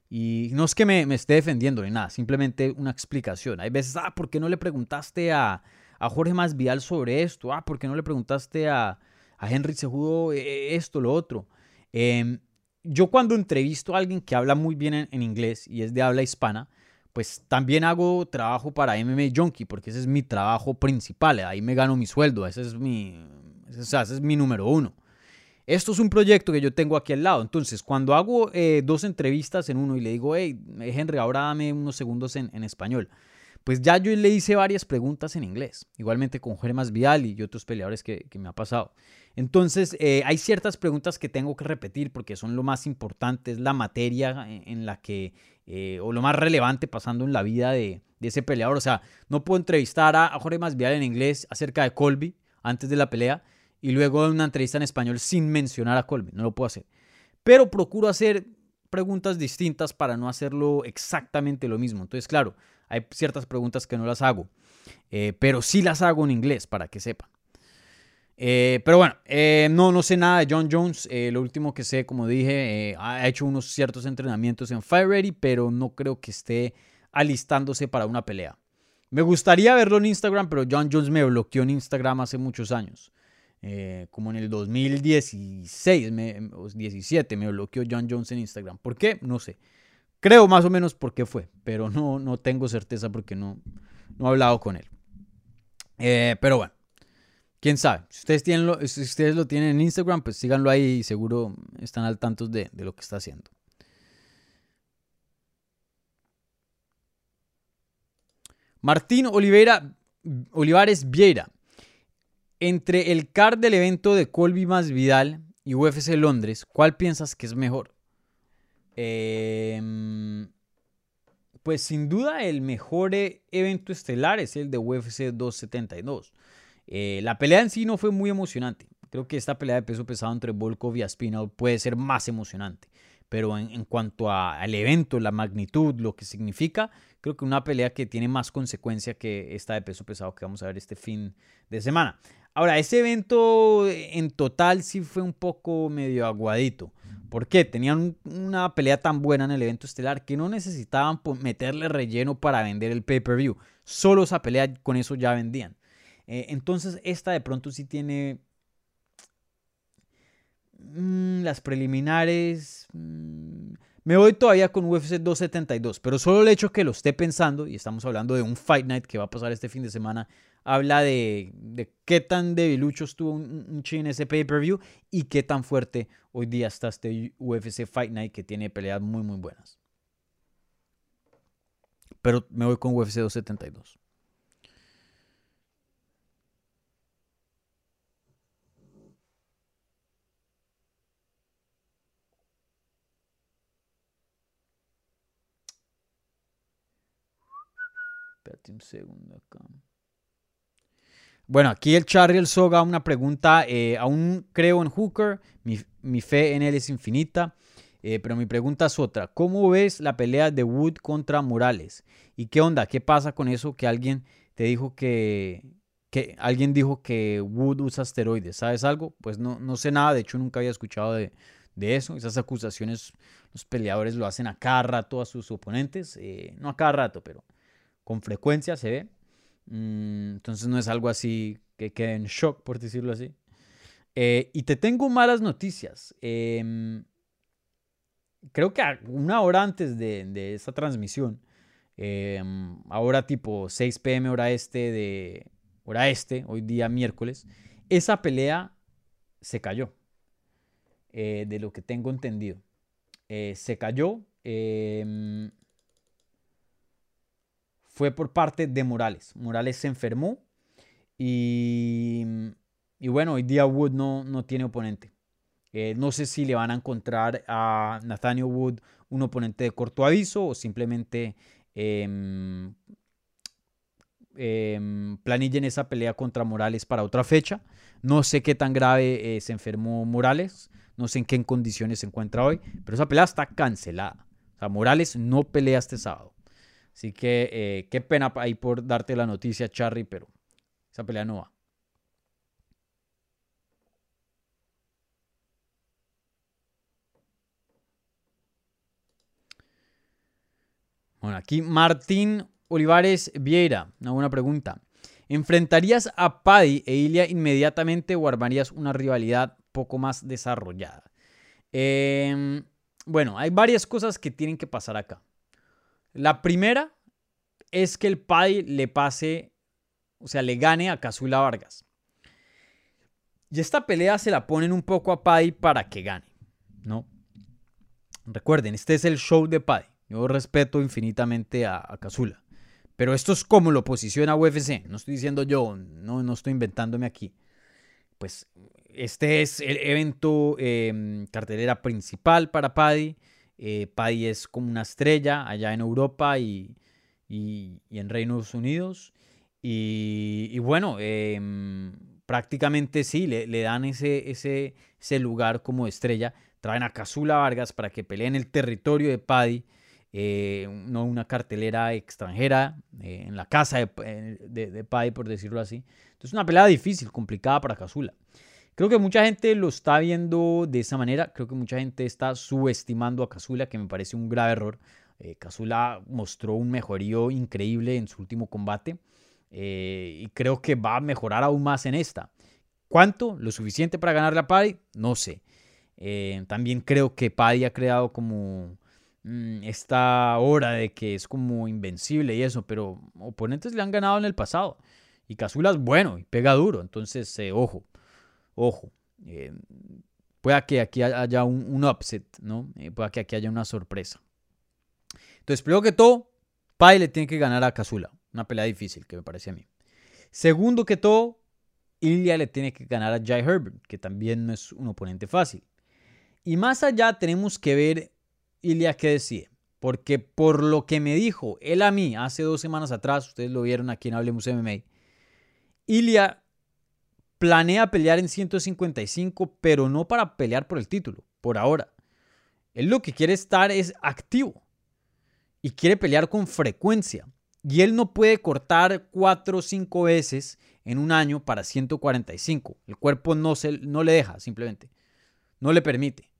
Y no es que me, esté defendiendo ni nada, simplemente una explicación. Hay veces, ah, ¿por qué no le preguntaste a, a Jorge Masvial sobre esto? Ah, ¿por qué no le preguntaste a, a Henry Sejudo eh, esto, lo otro? Em, yo cuando entrevisto a alguien que habla muy bien en, en inglés y es de habla hispana, pues también hago trabajo para MMA Junkie, porque ese es mi trabajo principal, ahí me gano mi sueldo, ese es mi, ese es mi número uno. Esto es un proyecto que yo tengo aquí al lado, entonces cuando hago eh, dos entrevistas en uno y le digo, hey, Henry, ahora dame unos segundos en, en español, pues ya yo le hice varias preguntas en inglés, igualmente con Germas Vial y otros peleadores que, que me ha pasado. Entonces, eh, hay ciertas preguntas que tengo que repetir porque son lo más importante, es la materia en, la que, eh, o lo más relevante pasando en la vida de, ese peleador. O sea, no puedo entrevistar a, Jorge Masvial en inglés acerca de Colby antes de la pelea y luego una entrevista en español sin mencionar a Colby. No lo puedo hacer. Pero procuro hacer preguntas distintas para no hacerlo exactamente lo mismo. Entonces, claro, hay ciertas preguntas que no las hago, eh, pero sí las hago en inglés para que sepan. Eh, pero bueno, eh, no, no sé nada de John Jones. Eh, lo último que sé, como dije, ha hecho unos ciertos entrenamientos en Fire Ready, pero no creo que esté alistándose para una pelea. Me gustaría verlo en Instagram, pero John Jones me bloqueó en Instagram hace muchos años. como en el 2016, me, 17, me bloqueó John Jones en Instagram. ¿Por qué? No sé. Creo más o menos por qué fue, pero no, no tengo certeza porque no, no he hablado con él. pero bueno. Quién sabe. Si ustedes, tienen lo, ustedes lo tienen en Instagram, pues síganlo ahí y seguro están al tanto de, lo que está haciendo. Martín Oliveira, Olivares Vieira. Entre el card del evento de Colby más Vidal y UFC Londres, ¿cuál piensas que es mejor? Em, pues sin duda el mejor e, evento estelar es el de UFC 272. Eh, la pelea en sí no fue muy emocionante. Creo que esta pelea de peso pesado entre Volkov y Aspinall puede ser más emocionante. Pero en, cuanto al evento, la magnitud, lo que significa, creo que una pelea que tiene más consecuencia que esta de peso pesado que vamos a ver este fin de semana. Ahora, ese evento en total sí fue un poco medio aguadito. ¿Por qué? Tenían una pelea tan buena en el evento estelar que no necesitaban meterle relleno para vender el pay-per-view. Solo esa pelea con eso ya vendían. Eh, entonces, esta de pronto sí tiene mm, las preliminares. Mm, me voy todavía con UFC 272, pero solo el hecho que lo esté pensando, y estamos hablando de un Fight Night que va a pasar este fin de semana habla de, qué tan debilucho estuvo un, un en ese pay-per-view y qué tan fuerte hoy día está este UFC Fight Night que tiene peleas muy, muy buenas. Pero me voy con UFC 272. Bueno, aquí el Charriel Soga, una pregunta. Eh, aún creo en Hooker, mi, fe en él es infinita. Eh, pero mi pregunta es otra. ¿Cómo ves la pelea de Wood contra Morales? ¿Y qué onda? ¿Qué pasa con eso que alguien te dijo que, que alguien dijo que Wood usa asteroides? ¿Sabes algo? Pues no, no sé nada. De hecho, nunca había escuchado de, eso. Esas acusaciones los peleadores lo hacen a cada rato a sus oponentes. Eh, no a cada rato, pero con frecuencia se ve. Mm, entonces no es algo así que quede en shock, por decirlo así. Eh, y te tengo malas noticias. Em, creo que una hora antes de, de esta transmisión, em, ahora tipo 6 pm hora este de hora este, hoy día miércoles, esa pelea se cayó. Eh, de lo que tengo entendido. Eh, se cayó. Fue por parte de Morales. Morales se enfermó y, y bueno, hoy día Wood no, no tiene oponente. Eh, no sé si le van a encontrar a Nathaniel Wood un oponente de corto aviso o simplemente eh, planillen esa pelea contra Morales para otra fecha. No sé qué tan grave eh, se enfermó Morales, no sé en qué condiciones se encuentra hoy, pero esa pelea está cancelada. O sea, Morales no pelea este sábado. Así que eh, qué pena ahí por darte la noticia, Charry, pero esa pelea no va. Bueno, aquí Martín Olivares Vieira, una pregunta. ¿Enfrentarías a Paddy e Ilia inmediatamente o armarías una rivalidad poco más desarrollada? Em, bueno, hay varias cosas que tienen que pasar acá. La primera es que el Paddy le pase, o sea, le gane a Cazula Vargas. Y esta pelea se la ponen un poco a Paddy para que gane, ¿no? Recuerden, este es el show de Paddy. Yo respeto infinitamente a, a Cazula. Pero esto es como lo posiciona UFC. No estoy diciendo yo, no, no estoy inventándome aquí. Pues este es el evento em, cartelera principal para Paddy. Eh, Paddy es como una estrella allá en Europa y, en Reinos Unidos. Y, bueno, em, prácticamente sí, le, dan ese, ese, ese, lugar como estrella. Traen a Casula Vargas para que pelee en el territorio de Paddy, eh, no una cartelera extranjera, eh, en la casa de, de, Paddy, por decirlo así. Entonces, una pelea difícil, complicada para Casula. Creo que mucha gente lo está viendo de esa manera. Creo que mucha gente está subestimando a Kazula, que me parece un grave error. Eh, mostró un mejorío increíble en su último combate eh, y creo que va a mejorar aún más en esta. ¿Cuánto? ¿Lo suficiente para ganar la Paddy? No sé. Eh, también creo que Paddy ha creado como mm, esta hora de que es como invencible y eso, pero oponentes le han ganado en el pasado. Y Kazula es bueno y pega duro, entonces eh, ojo. Ojo, eh, pueda que aquí haya un, upset, ¿no? Eh, pueda que aquí haya una sorpresa. Entonces, primero que todo, Pai le tiene que ganar a Kazula. Una pelea difícil, que me parece a mí. Segundo que todo, Ilya le tiene que ganar a Jai Herbert, que también no es un oponente fácil. Y más allá tenemos que ver Ilya qué decide. Porque por lo que me dijo él a mí hace dos semanas atrás, ustedes lo vieron aquí en Hablemos MMA, Ilya planea pelear en 155, pero no para pelear por el título, por ahora. Él lo que quiere estar es activo y quiere pelear con frecuencia. Y él no puede cortar 4 o 5 veces en un año para 145. El cuerpo no, se, no le deja, simplemente. No le permite,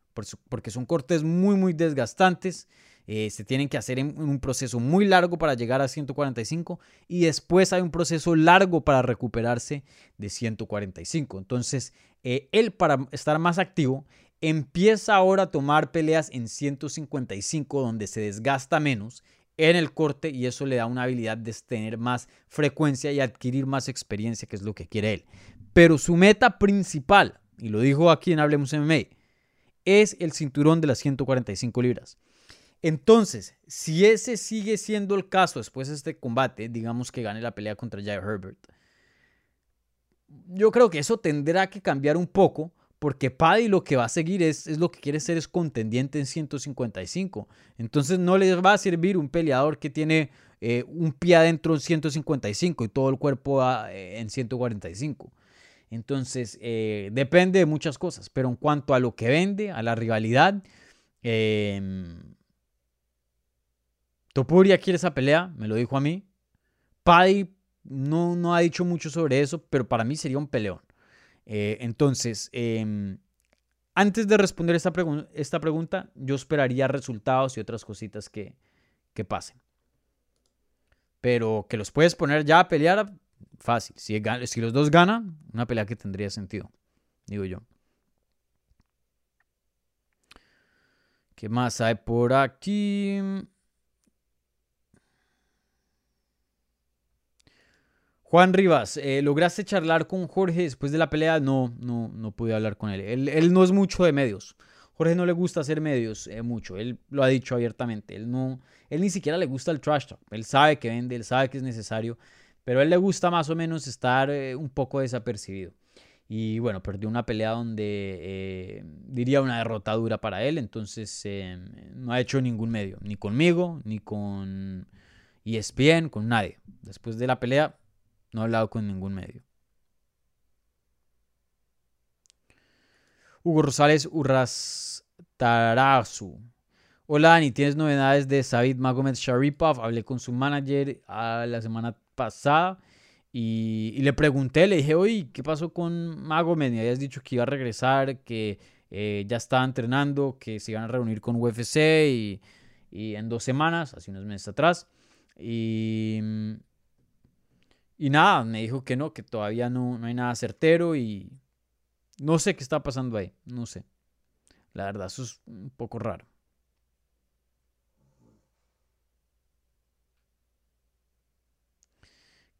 porque son cortes muy, muy desgastantes eh, se tienen que hacer en, un proceso muy largo para llegar a 145 y después hay un proceso largo para recuperarse de 145. Entonces, eh, él para estar más activo empieza ahora a tomar peleas en 155 donde se desgasta menos en el corte y eso le da una habilidad de tener más frecuencia y adquirir más experiencia, que es lo que quiere él. Pero su meta principal, y lo dijo aquí en Hablemos MMA, es el cinturón de las 145 libras. Entonces, si ese sigue siendo el caso después de este combate, digamos que gane la pelea contra Jair Herbert, yo creo que eso tendrá que cambiar un poco porque Paddy lo que va a seguir es, lo que quiere ser es contendiente en 155. Entonces no les va a servir un peleador que tiene eh, un pie adentro en 155 y todo el cuerpo eh, en 145. Entonces eh, depende de muchas cosas, pero en cuanto a lo que vende, a la rivalidad, em, Topuria quiere esa pelea, me lo dijo a mí. Paddy no, no ha dicho mucho sobre eso, pero para mí sería un peleón. Eh, entonces, em, antes de responder esta, esta, pregunta, yo esperaría resultados y otras cositas que, que, pasen. Pero que los puedes poner ya a pelear, fácil. Si, si los dos ganan, una pelea que tendría sentido, digo yo. ¿Qué más hay por aquí? Juan Rivas, eh, ¿lograste charlar con Jorge después de la pelea? No, no, no pude hablar con él. él. no es mucho de medios. Jorge no le gusta hacer medios eh, mucho. Él lo ha dicho abiertamente. Él no, él ni siquiera le gusta el trash talk. Él sabe que vende, él sabe que es necesario, pero él le gusta más o menos estar eh, un poco desapercibido. Y bueno, perdió una pelea donde diría una derrota dura para él. Entonces no ha hecho ningún medio, ni conmigo, ni con ESPN, con nadie. Después de la pelea no he hablado con ningún medio. Hugo Rosales Urrastarazu. Hola Dani, ¿tienes novedades de Sabid Magomed Sharipov? Hablé con su manager ah, la semana pasada y, le pregunté, le dije, oye, ¿qué pasó con Magomed? Me habías dicho que iba a regresar, que eh, ya estaba entrenando, que se iban a reunir con UFC y, y en dos semanas, hace unos meses atrás. Y y nada, me dijo que no, que todavía no, no hay nada certero y no sé qué está pasando ahí, no sé. La verdad, eso es un poco raro.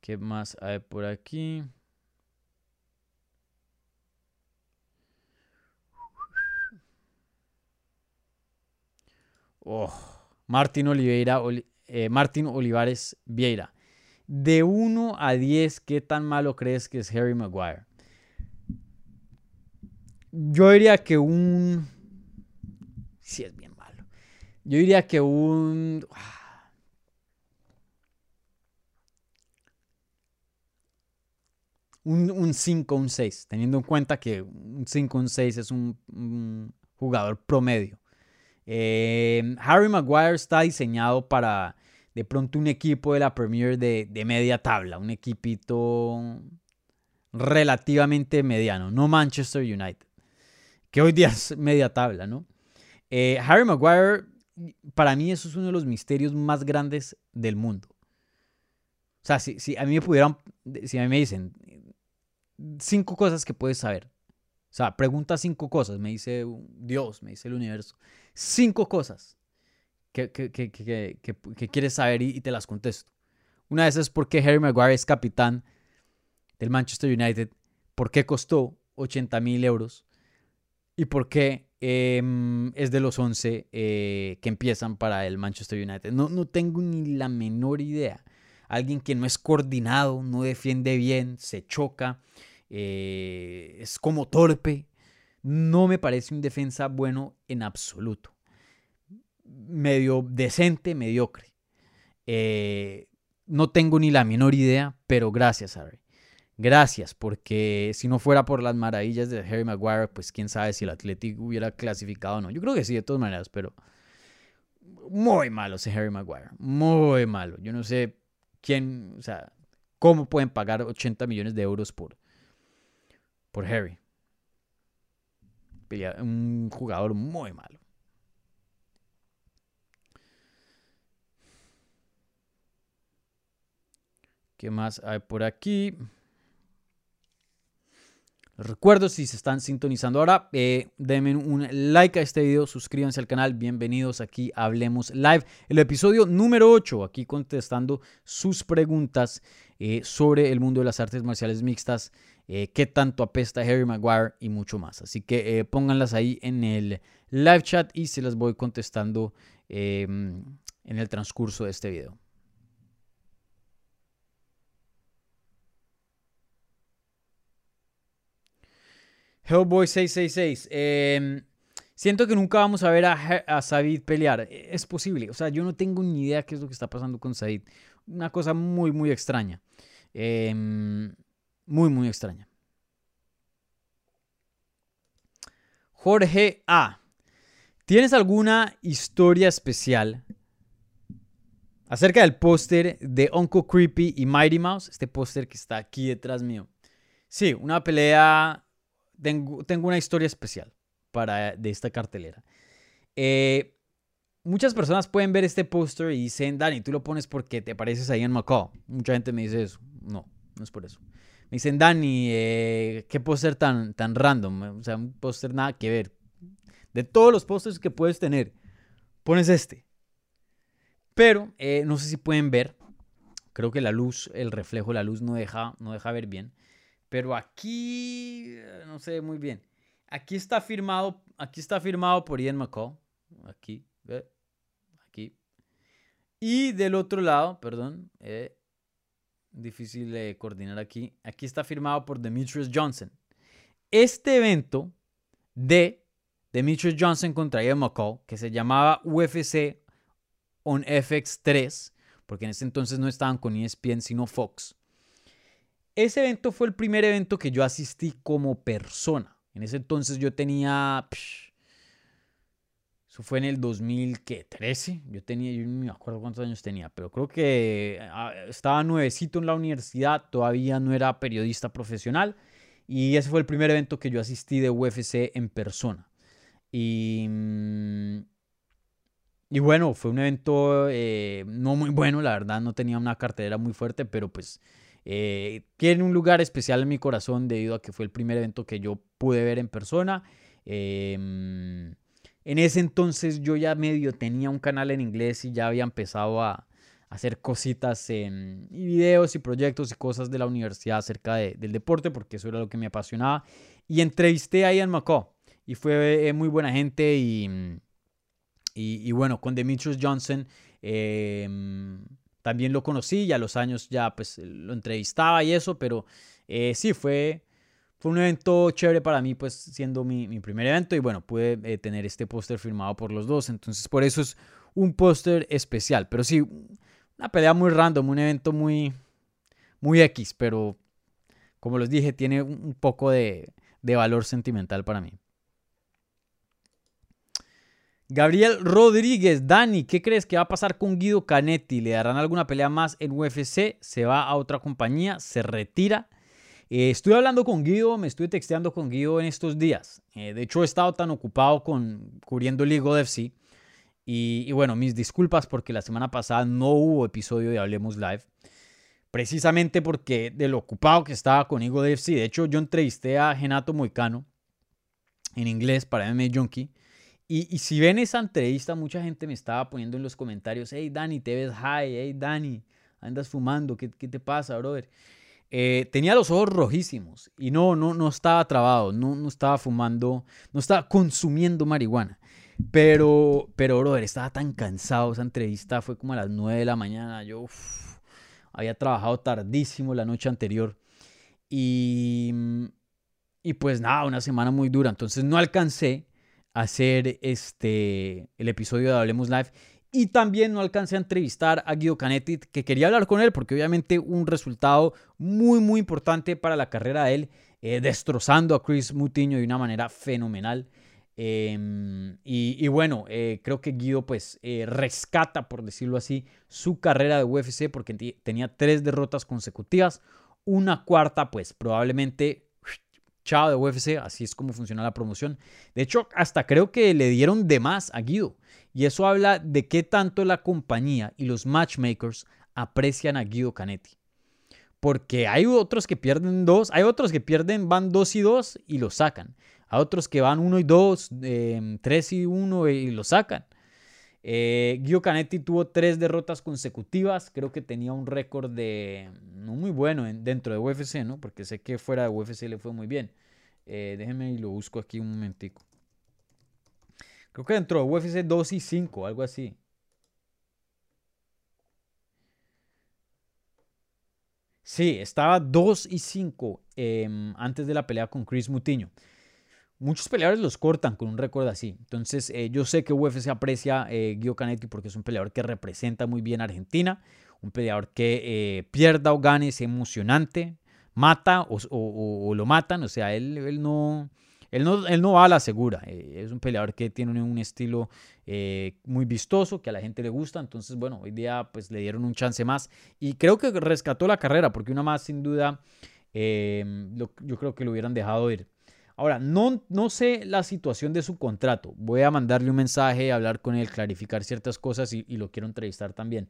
¿Qué más hay por aquí? Oh, Martín Oliveira, eh, Martín Olivares Vieira. De 1 a 10, ¿qué tan malo crees que es Harry Maguire? Yo diría que un... Sí, es bien malo. Yo diría que un... Un 5, un 6, teniendo en cuenta que un 5, un 6 es un, jugador promedio. Eh, Harry Maguire está diseñado para de pronto un equipo de la Premier de, media tabla, un equipito relativamente mediano, no Manchester United, que hoy día (laughs) es media tabla, ¿no? Eh, Harry Maguire, para mí eso es uno de los misterios más grandes del mundo. O sea, si, si a mí me pudieran, si a mí me dicen cinco cosas que puedes saber, o sea, pregunta cinco cosas, me dice Dios, me dice el universo, cinco cosas que, que, quieres saber y, te las contesto. Una de esas es por qué Harry Maguire es capitán del Manchester United, por qué costó 80 mil euros y por qué em, es de los 11 eh, que empiezan para el Manchester United. No, no tengo ni la menor idea. Alguien que no es coordinado, no defiende bien, se choca, eh, es como torpe. No me parece un defensa bueno en absoluto medio decente, mediocre. Eh, no tengo ni la menor idea, pero gracias, Harry. Gracias, porque si no fuera por las maravillas de Harry Maguire, pues quién sabe si el Atlético hubiera clasificado o no. Yo creo que sí, de todas maneras, pero muy malo ese Harry Maguire. Muy malo. Yo no sé quién, o sea, cómo pueden pagar 80 millones de euros por, por Harry. Un jugador muy malo. ¿Qué más hay por aquí? Recuerdo, si se están sintonizando ahora, eh, denme un like a este video, suscríbanse al canal, bienvenidos aquí a Hablemos Live, el episodio número 8, aquí contestando sus preguntas eh, sobre el mundo de las artes marciales mixtas, eh, qué tanto apesta Harry Maguire y mucho más. Así que pónganlas ahí en el live chat y se las voy contestando em, en el transcurso de este video. Hellboy 666. Em, siento que nunca vamos a ver a, a pelear. Es posible. O sea, yo no tengo ni idea qué es lo que está pasando con Said. Una cosa muy, muy extraña. Em, muy, muy extraña. Jorge A. ¿Tienes alguna historia especial acerca del póster de Uncle Creepy y Mighty Mouse? Este póster que está aquí detrás mío. Sí, una pelea tengo, una historia especial para, de esta cartelera. Eh, muchas personas pueden ver este póster y dicen, Dani, tú lo pones porque te pareces ahí en Macao. Mucha gente me dice eso. No, no es por eso. Me dicen, Dani, eh, qué póster tan, tan random. O sea, un póster nada que ver. De todos los pósters que puedes tener, pones este. Pero eh, no sé si pueden ver. Creo que la luz, el reflejo la luz no deja, no deja ver bien. Pero aquí eh, no sé muy bien. Aquí está firmado, aquí está firmado por Ian McCall. Aquí, aquí. Y del otro lado, perdón, eh, difícil de coordinar aquí. Aquí está firmado por Demetrius Johnson. Este evento de Demetrius Johnson contra Ian McCall, que se llamaba UFC on FX3, porque en ese entonces no estaban con ESPN sino Fox. Ese evento fue el primer evento que yo asistí como persona. En ese entonces yo tenía... eso fue en el 2013. Yo tenía, yo no me acuerdo cuántos años tenía, pero creo que ah, estaba nuevecito en la universidad, todavía no era periodista profesional. Y ese fue el primer evento que yo asistí de UFC en persona. Y, mm, y bueno, fue un evento eh, no muy bueno, la verdad, no tenía una cartelera muy fuerte, pero pues eh, tiene un lugar especial en mi corazón debido a que fue el primer evento que yo pude ver en persona. Em, en ese entonces yo ya medio tenía un canal en inglés y ya había empezado a, hacer cositas en, y videos y proyectos y cosas de la universidad acerca del deporte porque eso era lo que me apasionaba. Y entrevisté a Ian McCaw y fue eh, muy buena gente y, y, bueno, con Demetrius Johnson. Eh, también lo conocí y a los años ya pues lo entrevistaba y eso, pero eh, sí, fue, fue un evento chévere para mí, pues siendo mi, mi primer evento y bueno, pude eh, tener este póster firmado por los dos, entonces por eso es un póster especial, pero sí, una pelea muy random, un evento muy, muy X, pero como les dije, tiene un poco de, de valor sentimental para mí. Gabriel Rodríguez, Dani, ¿qué crees que va a pasar con Guido Canetti? ¿Le darán alguna pelea más en UFC? ¿Se va a otra compañía? ¿Se retira? Eh, estoy hablando con Guido, me estoy texteando con Guido en estos días. Eh, de hecho, he estado tan ocupado con cubriendo League of FC. Y, bueno, mis disculpas porque la semana pasada no hubo episodio de Hablemos Live. Precisamente porque de lo ocupado que estaba con Eagle FC. De hecho, yo entrevisté a Genato Moicano en inglés para MMA Junkie. Y, si ven esa entrevista, mucha gente me estaba poniendo en los comentarios, hey Dani, te ves high, hey Dani, andas fumando, ¿qué, qué te pasa, brother? Eh, tenía los ojos rojísimos y no, no, no estaba trabado, no, no estaba fumando, no estaba consumiendo marihuana. Pero, pero, brother, estaba tan cansado. Esa entrevista fue como a las 9 de la mañana. Yo había trabajado tardísimo la noche anterior. Y, y pues nada, una semana muy dura. Entonces no alcancé hacer este, el episodio de Hablemos Live. Y también no alcancé a entrevistar a Guido Canetti, que quería hablar con él, porque obviamente un resultado muy, muy importante para la carrera de él, eh, destrozando a Chris Mutiño de una manera fenomenal. Em, y, bueno, eh, creo que Guido pues eh, rescata, por decirlo así, su carrera de UFC porque tenía tres derrotas consecutivas. Una cuarta pues probablemente chao de UFC, así es como funciona la promoción. De hecho, hasta creo que le dieron de más a Guido. Y eso habla de qué tanto la compañía y los matchmakers aprecian a Guido Canetti. Porque hay otros que pierden dos, hay otros que pierden, van dos y dos y lo sacan. Hay otros que van uno y dos, em, tres y uno y lo sacan. Eh, Gio Canetti tuvo tres derrotas consecutivas. Creo que tenía un récord de no muy bueno dentro de UFC, ¿no? Porque sé que fuera de UFC le fue muy bien. Eh, déjenme y lo busco aquí un momentico. Creo que dentro de UFC 2 y 5, algo así. Sí, estaba 2 y 5 em, antes de la pelea con Chris Mutiño. Muchos peleadores los cortan con un récord así. Entonces, eh, yo sé que UFC aprecia eh, Gio Canetti porque es un peleador que representa muy bien a Argentina. Un peleador que eh, pierda o gane es emocionante, mata o, lo matan. O sea, él, él, no, él, no, él no va a la segura. es un peleador que tiene un, estilo muy vistoso, que a la gente le gusta. Entonces, bueno, hoy día pues le dieron un chance más. Y creo que rescató la carrera porque una más sin duda yo creo que lo hubieran dejado ir. Ahora, no, no sé la situación de su contrato. Voy a mandarle un mensaje, hablar con él, clarificar ciertas cosas y, lo quiero entrevistar también.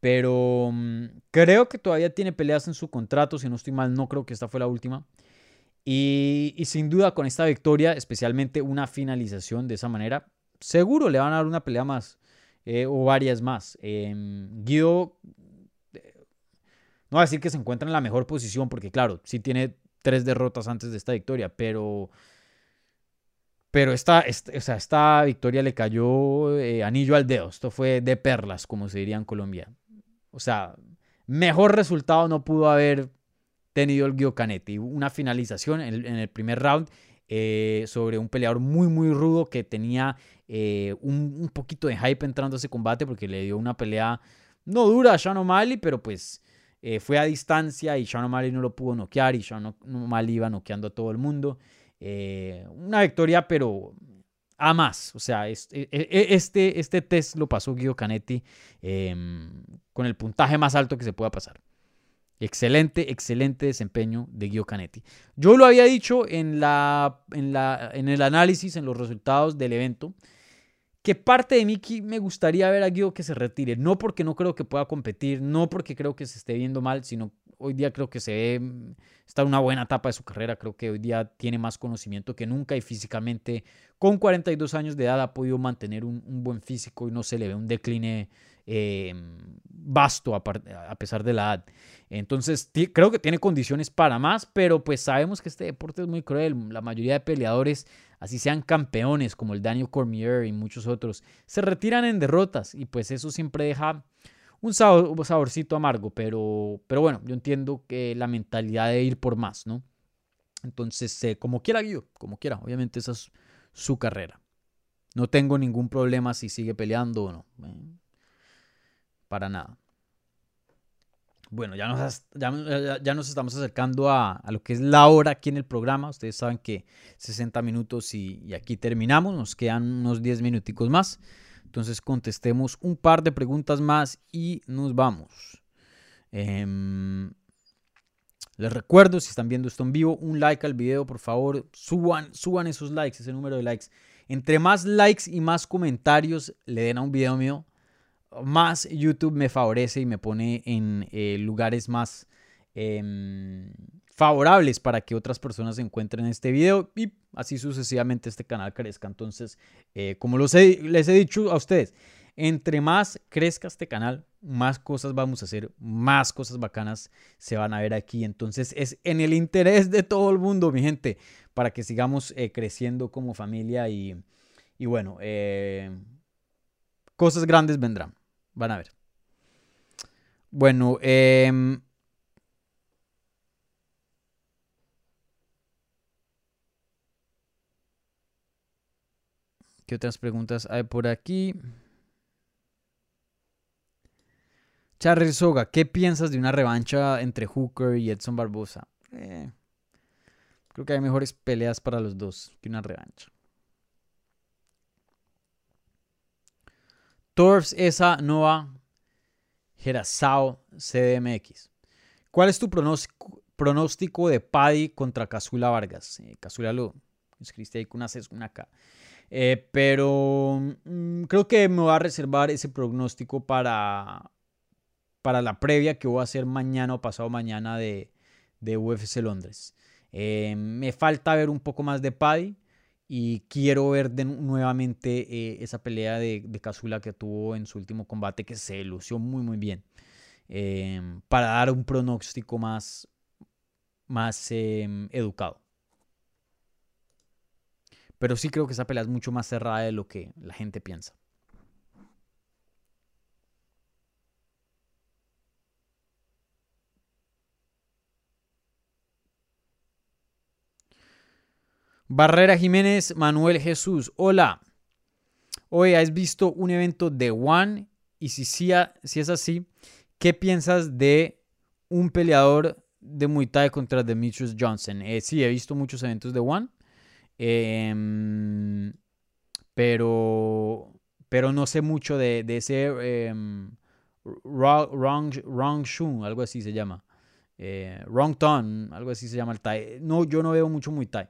Pero mm, creo que todavía tiene peleas en su contrato. Si no estoy mal, no creo que esta fue la última. Y, sin duda con esta victoria, especialmente una finalización de esa manera, seguro le van a dar una pelea más eh, o varias más. Em, Guido, eh, no va a decir que se encuentra en la mejor posición porque claro, sí tiene tres derrotas antes de esta victoria, pero... Pero esta, esta, esta victoria le cayó eh, anillo al dedo. Esto fue de perlas, como se diría en Colombia. O sea, mejor resultado no pudo haber tenido el Gio Canetti. Una finalización en el, primer round eh, sobre un peleador muy, muy rudo que tenía eh, un, poquito de hype entrando a ese combate porque le dio una pelea no dura a Sean O'Malley, pero pues eh, fue a distancia y Sean O'Malley no lo pudo noquear y Sean O'Malley iba noqueando a todo el mundo. Eh, una victoria, pero a más. O sea, e, e, e, este, este, test lo pasó Guido Canetti em, con el puntaje más alto que se pueda pasar. Excelente, excelente desempeño de Guido Canetti. Yo lo había dicho en, la, en, la, en el análisis, en los resultados del evento que parte de mí me gustaría ver a Guido que se retire. No porque no creo que pueda competir, no porque creo que se esté viendo mal, sino hoy día creo que se ve, está en una buena etapa de su carrera. Creo que hoy día tiene más conocimiento que nunca y físicamente, con 42 años de edad, ha podido mantener un, buen físico y no se le ve un decline eh, vasto a, pesar de la edad. Entonces, creo que tiene condiciones para más, pero pues sabemos que este deporte es muy cruel. La mayoría de peleadores así sean campeones como el Daniel Cormier y muchos otros, se retiran en derrotas y pues eso siempre deja un saborcito amargo, pero, pero bueno, yo entiendo que la mentalidad de ir por más, ¿no? Entonces, eh, como quiera, Guido, como quiera, obviamente esa es su carrera. No tengo ningún problema si sigue peleando o no. Eh, para nada. Bueno, ya nos, ya, nos estamos acercando a, lo que es la hora aquí en el programa. Ustedes saben que 60 minutos y, aquí terminamos. Nos quedan unos 10 minuticos más. Entonces contestemos un par de preguntas más y nos vamos. Em, les recuerdo, si están viendo esto en vivo, un like al video, por favor. Suban, suban esos likes, ese número de likes. Entre más likes y más comentarios le den a un video mío, más YouTube me favorece y me pone en eh, lugares más em, favorables para que otras personas encuentren este video y así sucesivamente este canal crezca. Entonces, eh, como les he dicho a ustedes, entre más crezca este canal, más cosas vamos a hacer, más cosas bacanas se van a ver aquí. Entonces es en el interés de todo el mundo, mi gente, para que sigamos eh, creciendo como familia y, y bueno, cosas grandes vendrán. Van a ver. Bueno, eh, ¿Qué otras preguntas hay por aquí? Charles Soga, ¿qué piensas de una revancha entre Hooker y Edson Barbosa? Eh, creo que hay mejores peleas para los dos que una revancha. Torfs esa Nova Gerazao CDMX. ¿Cuál es tu pronóstico, de Paddy contra Casula Vargas? Eh, Casula lo escribiste ahí con una C, una K. Eh, pero mm, creo que me voy a reservar ese pronóstico para, para la previa que voy a hacer mañana o pasado mañana de, de UFC Londres. Eh, me falta ver un poco más de Paddy y quiero ver nuevamente eh, esa pelea de, de que tuvo en su último combate que se lució muy muy bien. Em, para dar un pronóstico más, más em, educado. Pero sí creo que esa pelea es mucho más cerrada de lo que la gente piensa. Barrera Jiménez, Manuel Jesús. Hola. Hoy ¿has visto un evento de One? Y si, si, es así, ¿qué piensas de un peleador de Muay Thai contra Demetrius Johnson? Eh, sí, he visto muchos eventos de One. Em, pero, pero no sé mucho de, ese eh, Wrong, Shun, algo así se llama. Eh, Wrong Ton, algo así se llama el Thai. No, yo no veo mucho Muay Thai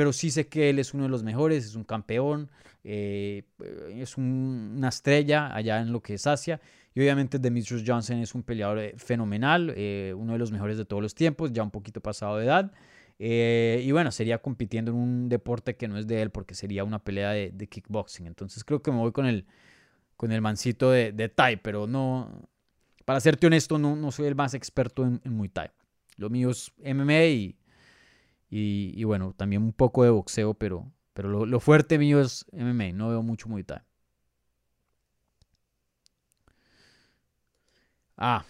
pero sí sé que él es uno de los mejores, es un campeón, eh, es una estrella allá en lo que es Asia. Y obviamente Demetrius Johnson es un peleador eh, fenomenal, eh, uno de los mejores de todos los tiempos, ya un poquito pasado de edad. y bueno, sería compitiendo en un deporte que no es de él porque sería una pelea de, kickboxing. Entonces creo que me voy con el, con el mancito de, de Thai, pero no, para serte honesto, no, no soy el más experto en, en Muay Thai. Lo mío es MMA y, y, bueno, también un poco de boxeo, pero, pero lo, fuerte mío es MMA, no veo mucho Muay Thai. Ah,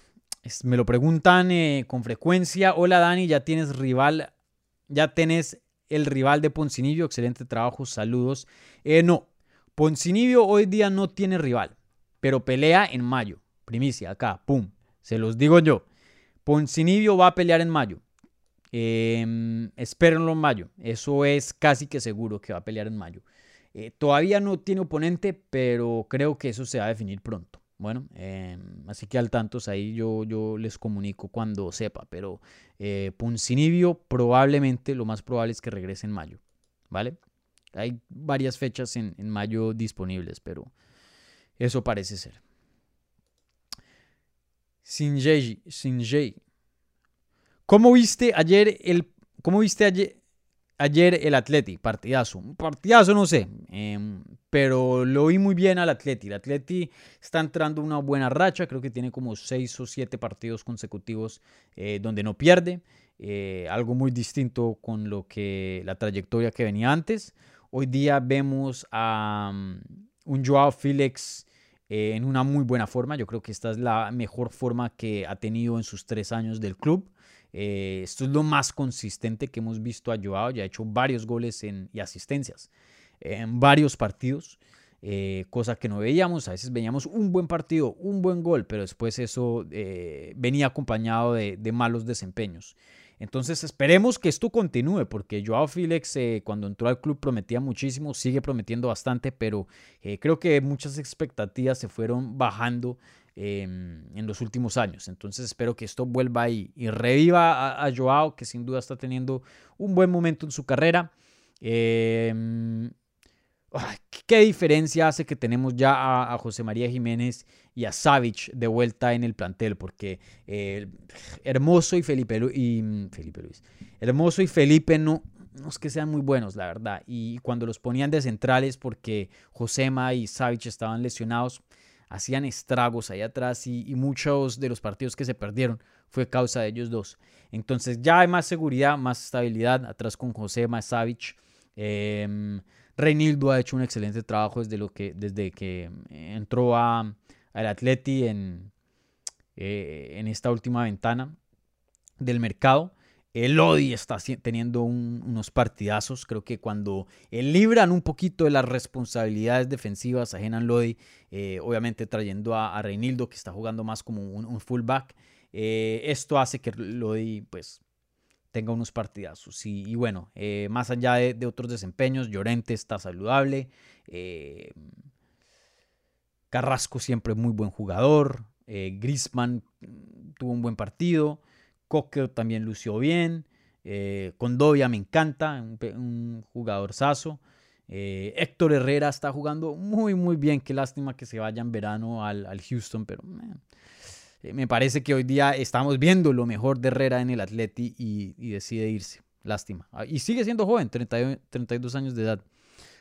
me lo preguntan eh, con frecuencia. Hola Dani, ya tienes rival, ya tienes el rival de Poncinibio, excelente trabajo, saludos. Eh, no, Poncinibio hoy día no tiene rival, pero pelea en mayo. Primicia, acá, pum, se los digo yo. Poncinibio va a pelear en mayo. Eh, espérenlo en mayo. Eso es casi que seguro que va a pelear en mayo. Eh, todavía no tiene oponente, pero creo que eso se va a definir pronto. Bueno, em, así que al tanto, ahí yo, yo les comunico cuando sepa. Pero eh, Puncinibio probablemente, lo más probable es que regrese en mayo. ¿Vale? Hay varias fechas en, en mayo disponibles, pero eso parece ser. Sinjay, Sinjay ¿Cómo viste ayer el, cómo viste ayer, ayer el Atleti? Partidazo. Partidazo, no sé. Em, pero lo vi muy bien al Atleti. El Atleti está entrando una buena racha. Creo que tiene como seis o siete partidos consecutivos eh, donde no pierde. Eh, algo muy distinto con lo que la trayectoria que venía antes. Hoy día vemos a um, un Joao Félix eh, en una muy buena forma. Yo creo que esta es la mejor forma que ha tenido en sus tres años del club. Eh, esto es lo más consistente que hemos visto a Joao. Ya ha hecho varios goles y asistencias en varios partidos. Eh, cosa que no veíamos. A veces veíamos un buen partido, un buen gol, pero después eso eh, venía acompañado de, malos desempeños. Entonces esperemos que esto continúe, porque Joao Félix cuando entró al club prometía muchísimo, sigue prometiendo bastante, pero creo que muchas expectativas se fueron bajando Em, en los últimos años. Entonces espero que esto vuelva y, y reviva a, Joao, que sin duda está teniendo un buen momento en su carrera. Em, ¿Qué diferencia hace que tenemos ya a, José María Jiménez y a Savage de vuelta en el plantel? Porque eh, Hermoso y Felipe, y mm, Felipe Luis, Hermoso y Felipe no, no es que sean muy buenos, la verdad. Y cuando los ponían de centrales porque Josema y Savage estaban lesionados, hacían estragos ahí atrás y, muchos de los partidos que se perdieron fue causa de ellos dos. Entonces ya hay más seguridad, más estabilidad atrás con José Masavich. Eh, Reinildo ha hecho un excelente trabajo desde, lo que, desde que entró a, al Atleti en, eh, en esta última ventana del mercado. El Lodi está teniendo unos partidazos. Creo que cuando libran un poquito de las responsabilidades defensivas, ajenan Lodi, eh, obviamente trayendo a, Reinildo, que está jugando más como un, fullback. Eh, esto hace que Lodi pues, tenga unos partidazos. Y, bueno, eh, más allá de, otros desempeños, Llorente está saludable. Carrasco siempre muy buen jugador. Grisman mm, tuvo un buen partido. Coque también lució bien. Eh, Condovia me encanta, un, jugador saso. Eh, Héctor Herrera está jugando muy, muy bien. Qué lástima que se vaya en verano al, Houston, pero Eh, me parece que hoy día estamos viendo lo mejor de Herrera en el Atleti y, decide irse. Lástima. Ah, y sigue siendo joven, 32 años de edad.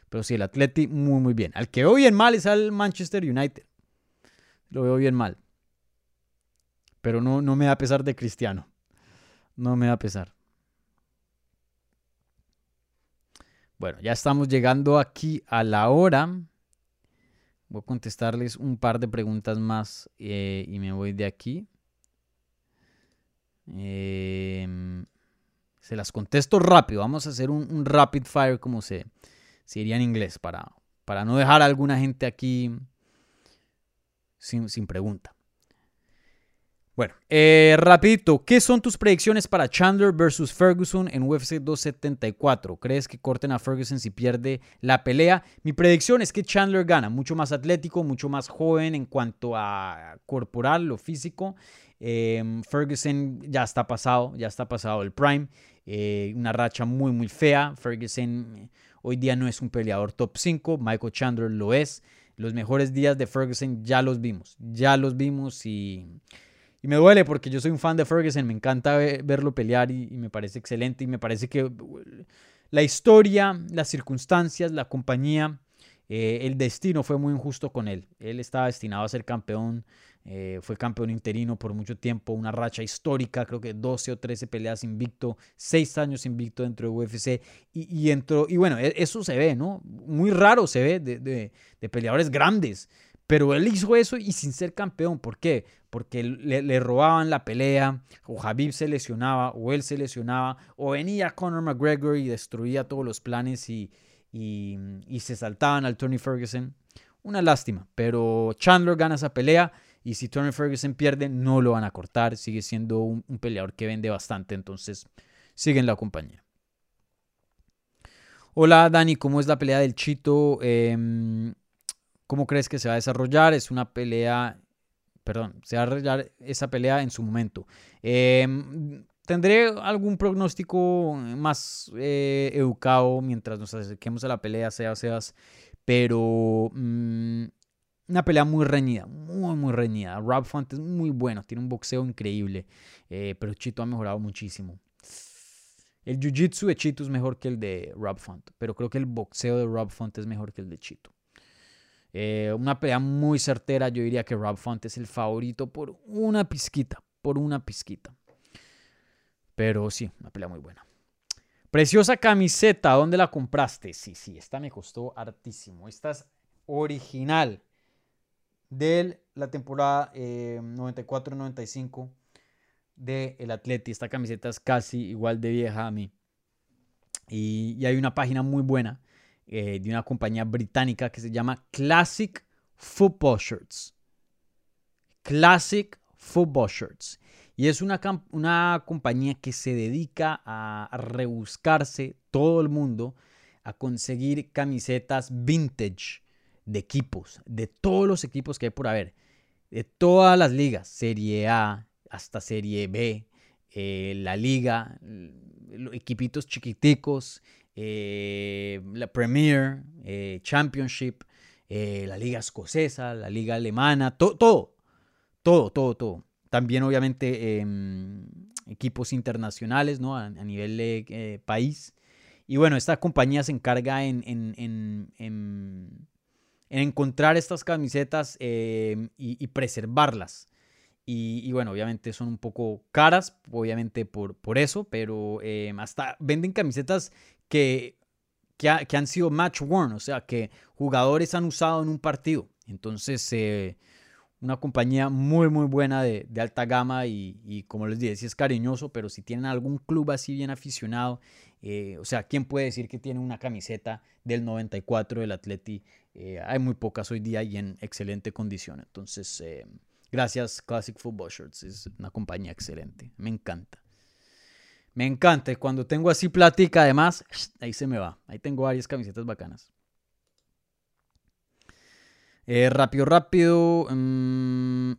Pero sí, el Atleti muy, muy bien. Al que veo bien mal es al Manchester United. Lo veo bien mal. Pero no, no me da pesar de Cristiano. No me da pesar. Bueno, ya estamos llegando aquí a la hora. Voy a contestarles un par de preguntas más eh, y me voy de aquí. Em, se las contesto rápido. Vamos a hacer un, rapid fire como se, se, diría en inglés para, para no dejar a alguna gente aquí sin, sin pregunta. Bueno, eh, rapidito, ¿qué son tus predicciones para Chandler versus Ferguson en UFC 274? ¿Crees que corten a Ferguson si pierde la pelea? Mi predicción es que Chandler gana, mucho más atlético, mucho más joven en cuanto a corporal, lo físico. Em, Ferguson ya está pasado, ya está pasado el prime. Eh, una racha muy, muy fea. Ferguson hoy día no es un peleador top 5, Michael Chandler lo es. Los mejores días de Ferguson ya los vimos, ya los vimos y y me duele porque yo soy un fan de Ferguson, me encanta verlo pelear y, me parece excelente. Y me parece que uh, la historia, las circunstancias, la compañía, eh, el destino fue muy injusto con él. Él estaba destinado a ser campeón, eh, fue campeón interino por mucho tiempo, una racha histórica, creo que 12 o 13 peleas invicto, 6 años invicto dentro de UFC. Y, entró, y bueno, e, eso se ve, ¿no? Muy raro se ve de, de peleadores grandes. Pero él hizo eso y sin ser campeón. ¿Por qué? Porque le, robaban la pelea, o Habib se lesionaba, o él se lesionaba, o venía Conor McGregor y destruía todos los planes y, y, se saltaban al Tony Ferguson. Una lástima, pero Chandler gana esa pelea y si Tony Ferguson pierde no lo van a cortar. Sigue siendo un, peleador que vende bastante, entonces sigue en la compañía. Hola Dani, ¿cómo es la pelea del Chito? Eh, ¿Cómo crees que se va a desarrollar? Es una pelea, perdón, se va a desarrollar esa pelea en su momento. Em, tendré algún pronóstico más eh, educado mientras nos acerquemos a la pelea, sea seas, pero mm, una pelea muy reñida, muy, muy reñida. Rob Font es muy bueno, tiene un boxeo increíble, eh, pero Chito ha mejorado muchísimo. El jiu-jitsu de Chito es mejor que el de Rob Font, pero creo que el boxeo de Rob Font es mejor que el de Chito. Eh, una pelea muy certera, yo diría que Rob Font es el favorito por una pizquita, por una pizquita. Pero sí, una pelea muy buena. Preciosa camiseta, ¿dónde la compraste? Sí, sí, esta me costó hartísimo. Esta es original de la temporada 94-95 eh, del el Atleti. Esta camiseta es casi igual de vieja a mí. y hay una página muy buena eh, de una compañía británica que se llama Classic Football Shirts. Classic Football Shirts. Y es una, una compañía que se dedica a, rebuscarse todo el mundo a conseguir camisetas vintage de equipos, de todos los equipos que hay por haber, de todas las ligas, Serie A hasta Serie B, eh, la liga, equipitos chiquiticos, eh, la Premier, eh, Championship, eh, la liga escocesa, la liga alemana, todo, todo, todo, todo. También obviamente em, equipos internacionales, ¿no? A, nivel de país. Y bueno, esta compañía se encarga en, en, encontrar estas camisetas em, y, preservarlas. Y, bueno, obviamente son un poco caras, obviamente por, por eso, pero em, hasta venden camisetas que, que, han sido match worn, o sea, que jugadores han usado en un partido. Entonces, eh, una compañía muy, muy buena de, alta gama y, como les dije, sí es cariñoso, pero si tienen algún club así bien aficionado, eh, o sea, ¿quién puede decir que tiene una camiseta del 94 del Atleti? Eh, hay muy pocas hoy día y en excelente condición. Entonces, gracias Classic Football Shirts, es una compañía excelente, me encanta. Me encanta. Cuando tengo así platica, además, (sniffs) ahí se me va. Ahí tengo varias camisetas bacanas. Eh, rápido, rápido. Mm.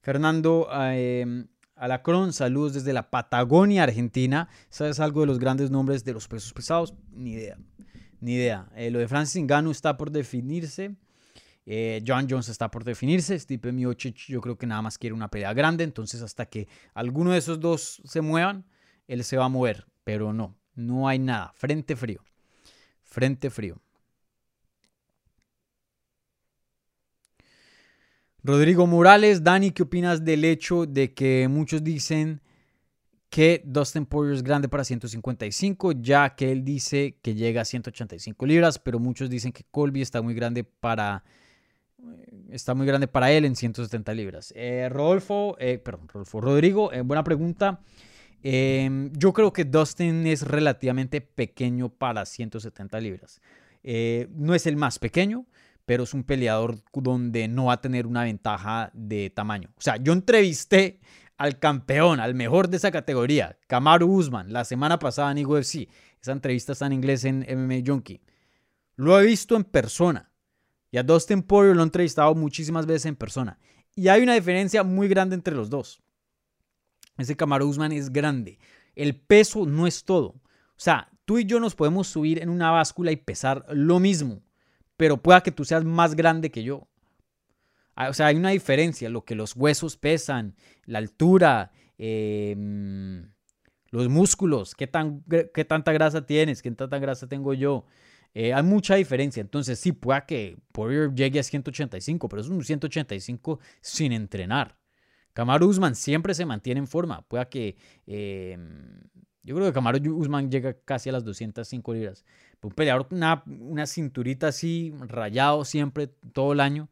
Fernando eh, Alacrón, saludos desde la Patagonia, Argentina. ¿Sabes algo de los grandes nombres de los pesos pesados? Ni idea. ni idea. Eh, lo de Francis Ngannou está por definirse. Eh, John Jones está por definirse. Stipe Miocic yo creo que nada más quiere una pelea grande. Entonces hasta que alguno de esos dos se muevan, él se va a mover. Pero no, no hay nada. Frente frío. Frente frío. Rodrigo Morales, Dani, ¿qué opinas del hecho de que muchos dicen que Dustin Poirier es grande para 155, ya que él dice que llega a 185 libras, pero muchos dicen que Colby está muy grande para está muy grande para él en 170 libras. Eh, Rodolfo, eh, perdón, Rodolfo, Rodrigo, buena pregunta. Em, yo creo que Dustin es relativamente pequeño para 170 libras. no es el más pequeño, pero es un peleador donde no va a tener una ventaja de tamaño. O sea, yo entrevisté al campeón, al mejor de esa categoría, Kamaru Usman, la semana pasada en UFC. Esa entrevista está en inglés en MMA Junkie. Lo he visto en persona. Y a Dustin Poirier lo he entrevistado muchísimas veces en persona. Y hay una diferencia muy grande entre los dos. Ese Kamaru Usman es grande. El peso no es todo. O sea, tú y yo nos podemos subir en una báscula y pesar lo mismo. Pero pueda que tú seas más grande que yo. Ah, o sea, hay una diferencia, lo que los huesos pesan, la altura, em, los músculos, qué, tan, qué tanta grasa tienes, qué tanta grasa tengo yo. Eh, hay mucha diferencia. Entonces, sí, pueda que Poirier llegue a 185, pero es un 185 sin entrenar. Kamaru Usman siempre se mantiene en forma. Pueda que. Em, yo creo que Kamaru Usman llega casi a las 205 libras. Un peleador, una, una cinturita así, rayado siempre, todo el año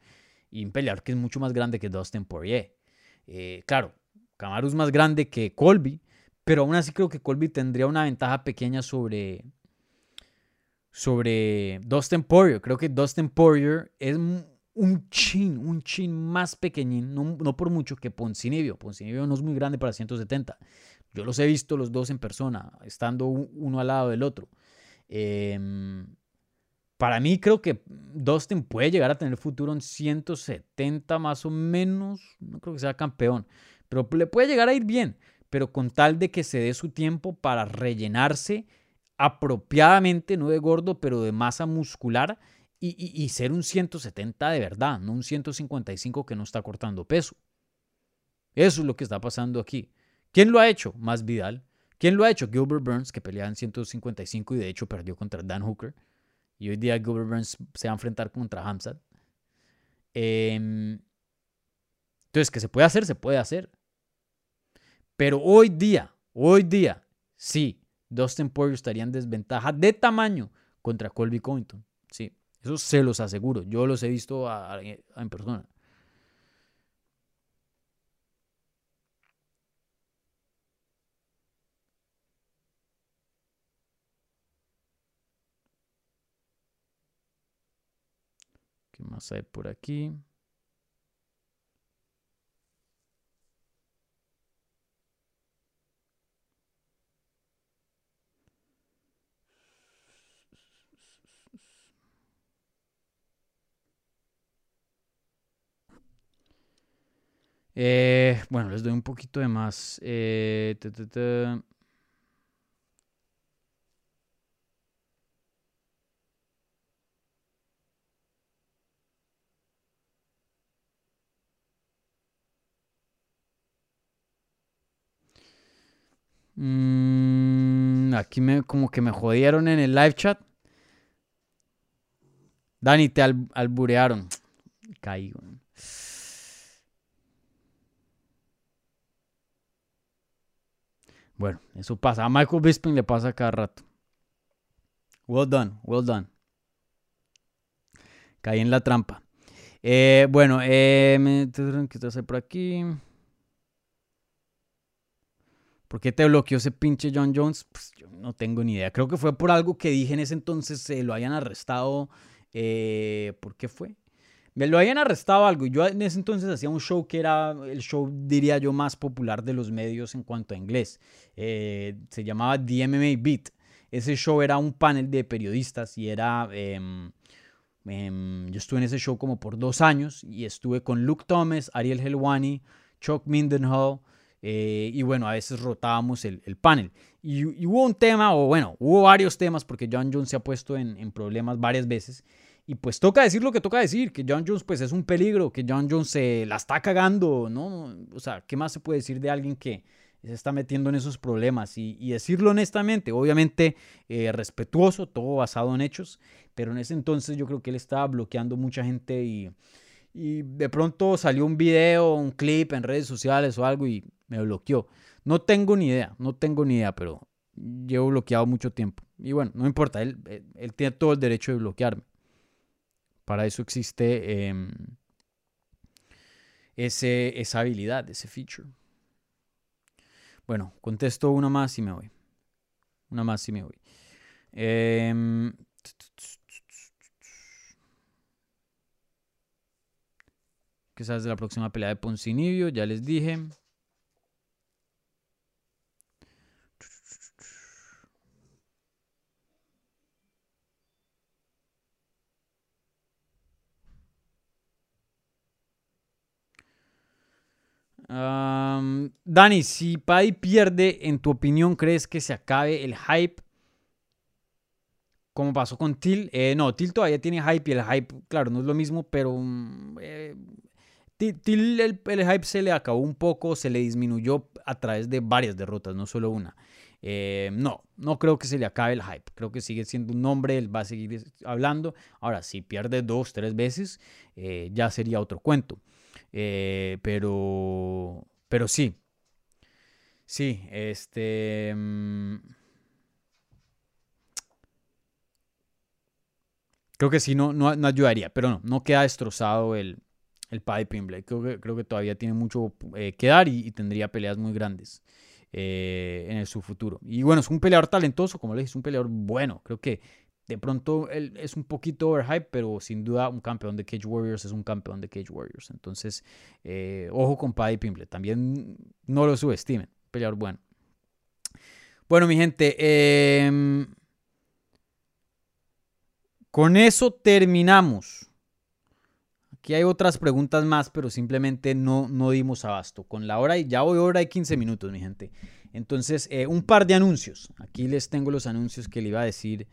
y un peleador que es mucho más grande que Dustin Poirier. Eh, claro, Kamaru es más grande que Colby, pero aún así creo que Colby tendría una ventaja pequeña sobre, sobre Dustin Poirier. Creo que Dustin Poirier es un chin, un chin más pequeñín, no, por mucho que Poncinibio. Poncinibio no es muy grande para 170. Yo los he visto los dos en persona, estando uno al lado del otro. Eh, para mí creo que Dustin puede llegar a tener futuro en 170 más o menos. No creo que sea campeón, pero le puede llegar a ir bien. Pero con tal de que se dé su tiempo para rellenarse apropiadamente, no de gordo, pero de masa muscular y, ser un 170 de verdad, no un 155 que no está cortando peso. Eso es lo que está pasando aquí. ¿Quién lo ha hecho? Más Vidal. ¿Quién lo ha hecho? Gilbert Burns, que pelea en 155 y de hecho perdió contra Dan Hooker. Y hoy día Gilbert Burns se va a enfrentar contra Hamzat. Em, entonces, que se puede hacer, se puede hacer. Pero hoy día, hoy día, sí, Dustin Poirier estaría en desventaja de tamaño contra Colby Covington. Sí, eso se los aseguro. Yo los he visto en persona. ¿Qué más hay por aquí? Eh, bueno, les doy un poquito de más. Eh, Mm, aquí me, como que me jodieron en el live chat. Dani, te alburearon. Caigo. Bueno, eso pasa. A Michael Bisping le pasa cada rato. Well done, well done. Caí en la trampa. Eh, bueno, eh, ¿qué te hace por aquí? ¿Por qué te bloqueó ese pinche John Jones? Pues yo no tengo ni idea. Creo que fue por algo que dije en ese entonces, se lo hayan arrestado. Eh, ¿Por qué fue? Me lo hayan arrestado algo. Yo en ese entonces hacía un show que era el show, diría yo, más popular de los medios en cuanto a inglés. Eh, se llamaba The MMA Beat. Ese show era un panel de periodistas y era... Em, em, yo estuve en ese show como por dos años y estuve con Luke Thomas, Ariel Helwani, Chuck Mindenhall, Eh, y bueno, a veces rotábamos el, panel. Y, hubo un tema, o bueno, hubo varios temas, porque John Jones se ha puesto en, problemas varias veces. Y pues toca decir lo que toca decir, que John Jones pues es un peligro, que John Jones se la está cagando, ¿no? O sea, ¿qué más se puede decir de alguien que se está metiendo en esos problemas? Y, decirlo honestamente, obviamente eh, respetuoso, todo basado en hechos, pero en ese entonces yo creo que él estaba bloqueando mucha gente y, de pronto salió un video, un clip en redes sociales o algo y me bloqueó. No tengo ni idea, no tengo ni idea, pero llevo bloqueado mucho tiempo. Y bueno, no importa, él, él tiene todo el derecho de bloquearme. Para eso existe em, ese, esa habilidad, ese feature. Bueno, contesto una más y me voy. Una más y me voy. Em, ¿Qué sabes de la próxima pelea de Poncinibio? Ya les dije. Dani, si Paddy pierde, en tu opinión, ¿crees que se acabe el hype? Como pasó con Till. Eh, no, Till todavía tiene hype y el hype, claro, no es lo mismo, pero mm, eh, Till el, hype se le acabó un poco, se le disminuyó a través de varias derrotas, no solo una. Eh, no, no creo que se le acabe el hype. Creo que sigue siendo un nombre, él va a seguir hablando. Ahora, si pierde dos, tres veces, ya sería otro cuento. Pero, pero sí, Sí, este... Mm, creo que sí, no, no, ayudaría, pero no, no queda destrozado el, el Piping Blade. Creo que, creo que todavía tiene mucho eh, que dar y, tendría peleas muy grandes eh, en su futuro. Y bueno, es un peleador talentoso, como le dije, es un peleador bueno. Creo que de pronto él es un poquito overhype, pero sin duda un campeón de Cage Warriors es un campeón de Cage Warriors. Entonces, eh, ojo con Paddy Pimble. También no lo subestimen peleador bueno. Bueno, mi gente, em, con eso terminamos. Aquí hay otras preguntas más, pero simplemente no, no dimos abasto. Con la hora, y ya voy hora y 15 minutos, mi gente. Entonces, eh, un par de anuncios. Aquí les tengo los anuncios que les iba a decir,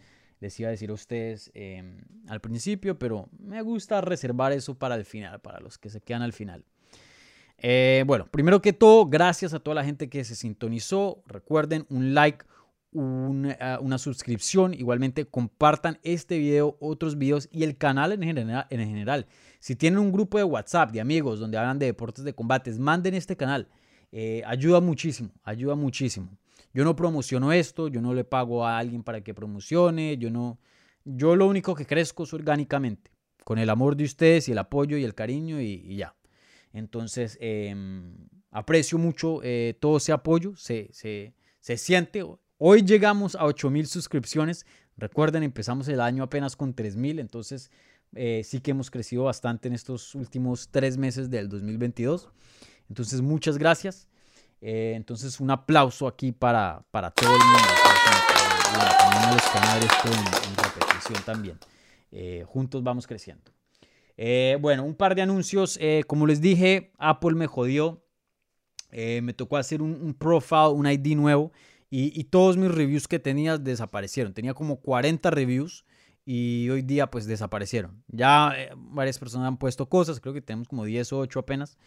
les iba a decir a ustedes em, al principio, pero me gusta reservar eso para el final, para los que se quedan al final. Eh, bueno, primero que todo, gracias a toda la gente que se sintonizó. Recuerden un like, eh, una, suscripción. Igualmente compartan este video, otros videos y el canal en general, en general. Si tienen un grupo de WhatsApp de amigos donde hablan de deportes de combates, manden este canal. Eh, ayuda muchísimo, ayuda muchísimo. Yo no promociono esto, yo no le pago a alguien para que promocione, yo no, yo lo único que crezco es orgánicamente, con el amor de ustedes y el apoyo y el cariño y ya. Entonces, em, aprecio mucho eh, todo ese apoyo, se, siente. Hoy llegamos a 8000 suscripciones. Recuerden, empezamos el año apenas con 3000, entonces eh, sí que hemos crecido bastante en estos últimos tres meses del 2022. Entonces, muchas gracias. Eh, entonces, un aplauso aquí para, para todo el mundo. También a esto en, repetición también. juntos vamos creciendo. Eh, bueno, un par de anuncios. Eh, como les dije, Apple me jodió. Eh, me tocó hacer un, profile, un ID nuevo. Y, todos mis reviews que tenía desaparecieron. Tenía como 40 reviews y hoy día pues desaparecieron. Ya varias personas han puesto cosas, creo que tenemos como 10 o 8 apenas.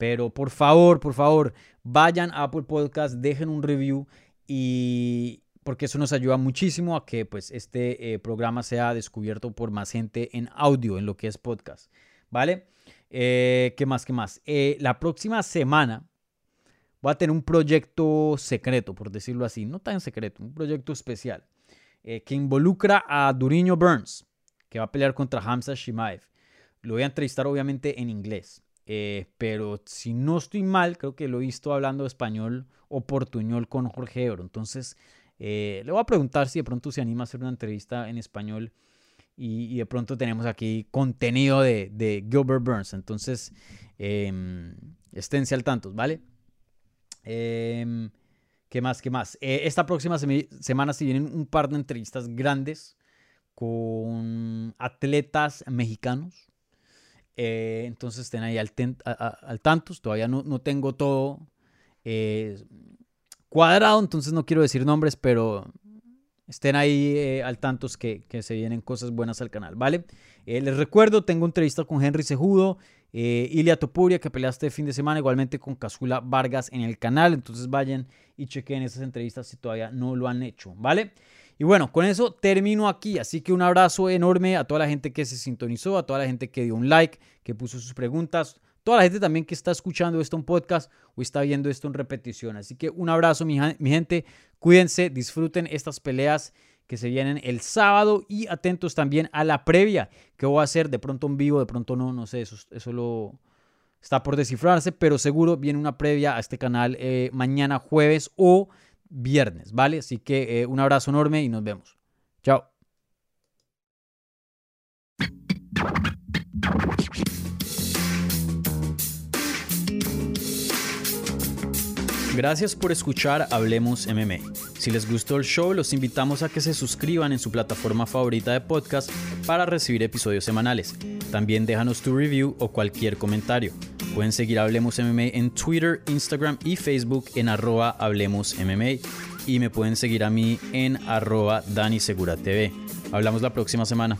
Pero por favor, por favor, vayan a Apple Podcast, dejen un review y, porque eso nos ayuda muchísimo a que pues, este eh, programa sea descubierto por más gente en audio, en lo que es podcast. ¿Vale? Eh, ¿Qué más? ¿Qué más? Eh, la próxima semana voy a tener un proyecto secreto, por decirlo así, no tan secreto, un proyecto especial, que involucra a Duriño Burns, que va a pelear contra Hamza Shimaev. Lo voy a entrevistar obviamente en inglés, pero si no estoy mal, creo que lo he visto hablando español o portuñol con Jorge Ebro. Entonces, eh, le voy a preguntar si de pronto se anima a hacer una entrevista en español y, de pronto tenemos aquí contenido de, Gilbert Burns. Entonces, eh, esténse al tanto, ¿vale? Em, ¿Qué más? ¿Qué más? Eh, esta próxima semana se vienen un par de entrevistas grandes con atletas mexicanos. Eh, entonces estén ahí al, al tanto. Todavía no, no tengo todo eh, cuadrado, entonces no quiero decir nombres, pero estén ahí eh, al tantos que, que, se vienen cosas buenas al canal, ¿vale? Eh, les recuerdo, tengo entrevista con Henry Sejudo, Ilia Topuria, que peleaste fin de semana, igualmente con Casula Vargas en el canal, entonces vayan y chequen esas entrevistas si todavía no lo han hecho, ¿vale? Y bueno, con eso termino aquí, así que un abrazo enorme a toda la gente que se sintonizó, a toda la gente que dio un like, que puso sus preguntas, toda la gente también que está escuchando esto en podcast o está viendo esto en repetición. Así que un abrazo, mi, gente. Cuídense, disfruten estas peleas que se vienen el sábado y atentos también a la previa que voy a hacer de pronto en vivo, de pronto no, no sé, eso, eso lo está por descifrarse, pero seguro viene una previa a este canal eh, mañana jueves o viernes, ¿vale? Así que eh, un abrazo enorme y nos vemos. Chao. Gracias por escuchar Hablemos MMA. Si les gustó el show, los invitamos a que se suscriban en su plataforma favorita de podcast para recibir episodios semanales. También déjanos tu review o cualquier comentario. Pueden seguir Hablemos MMA en Twitter, Instagram y Facebook en arroba Hablemos. Y me pueden seguir a mí en arroba Dani Segura TV. Hablamos la próxima semana.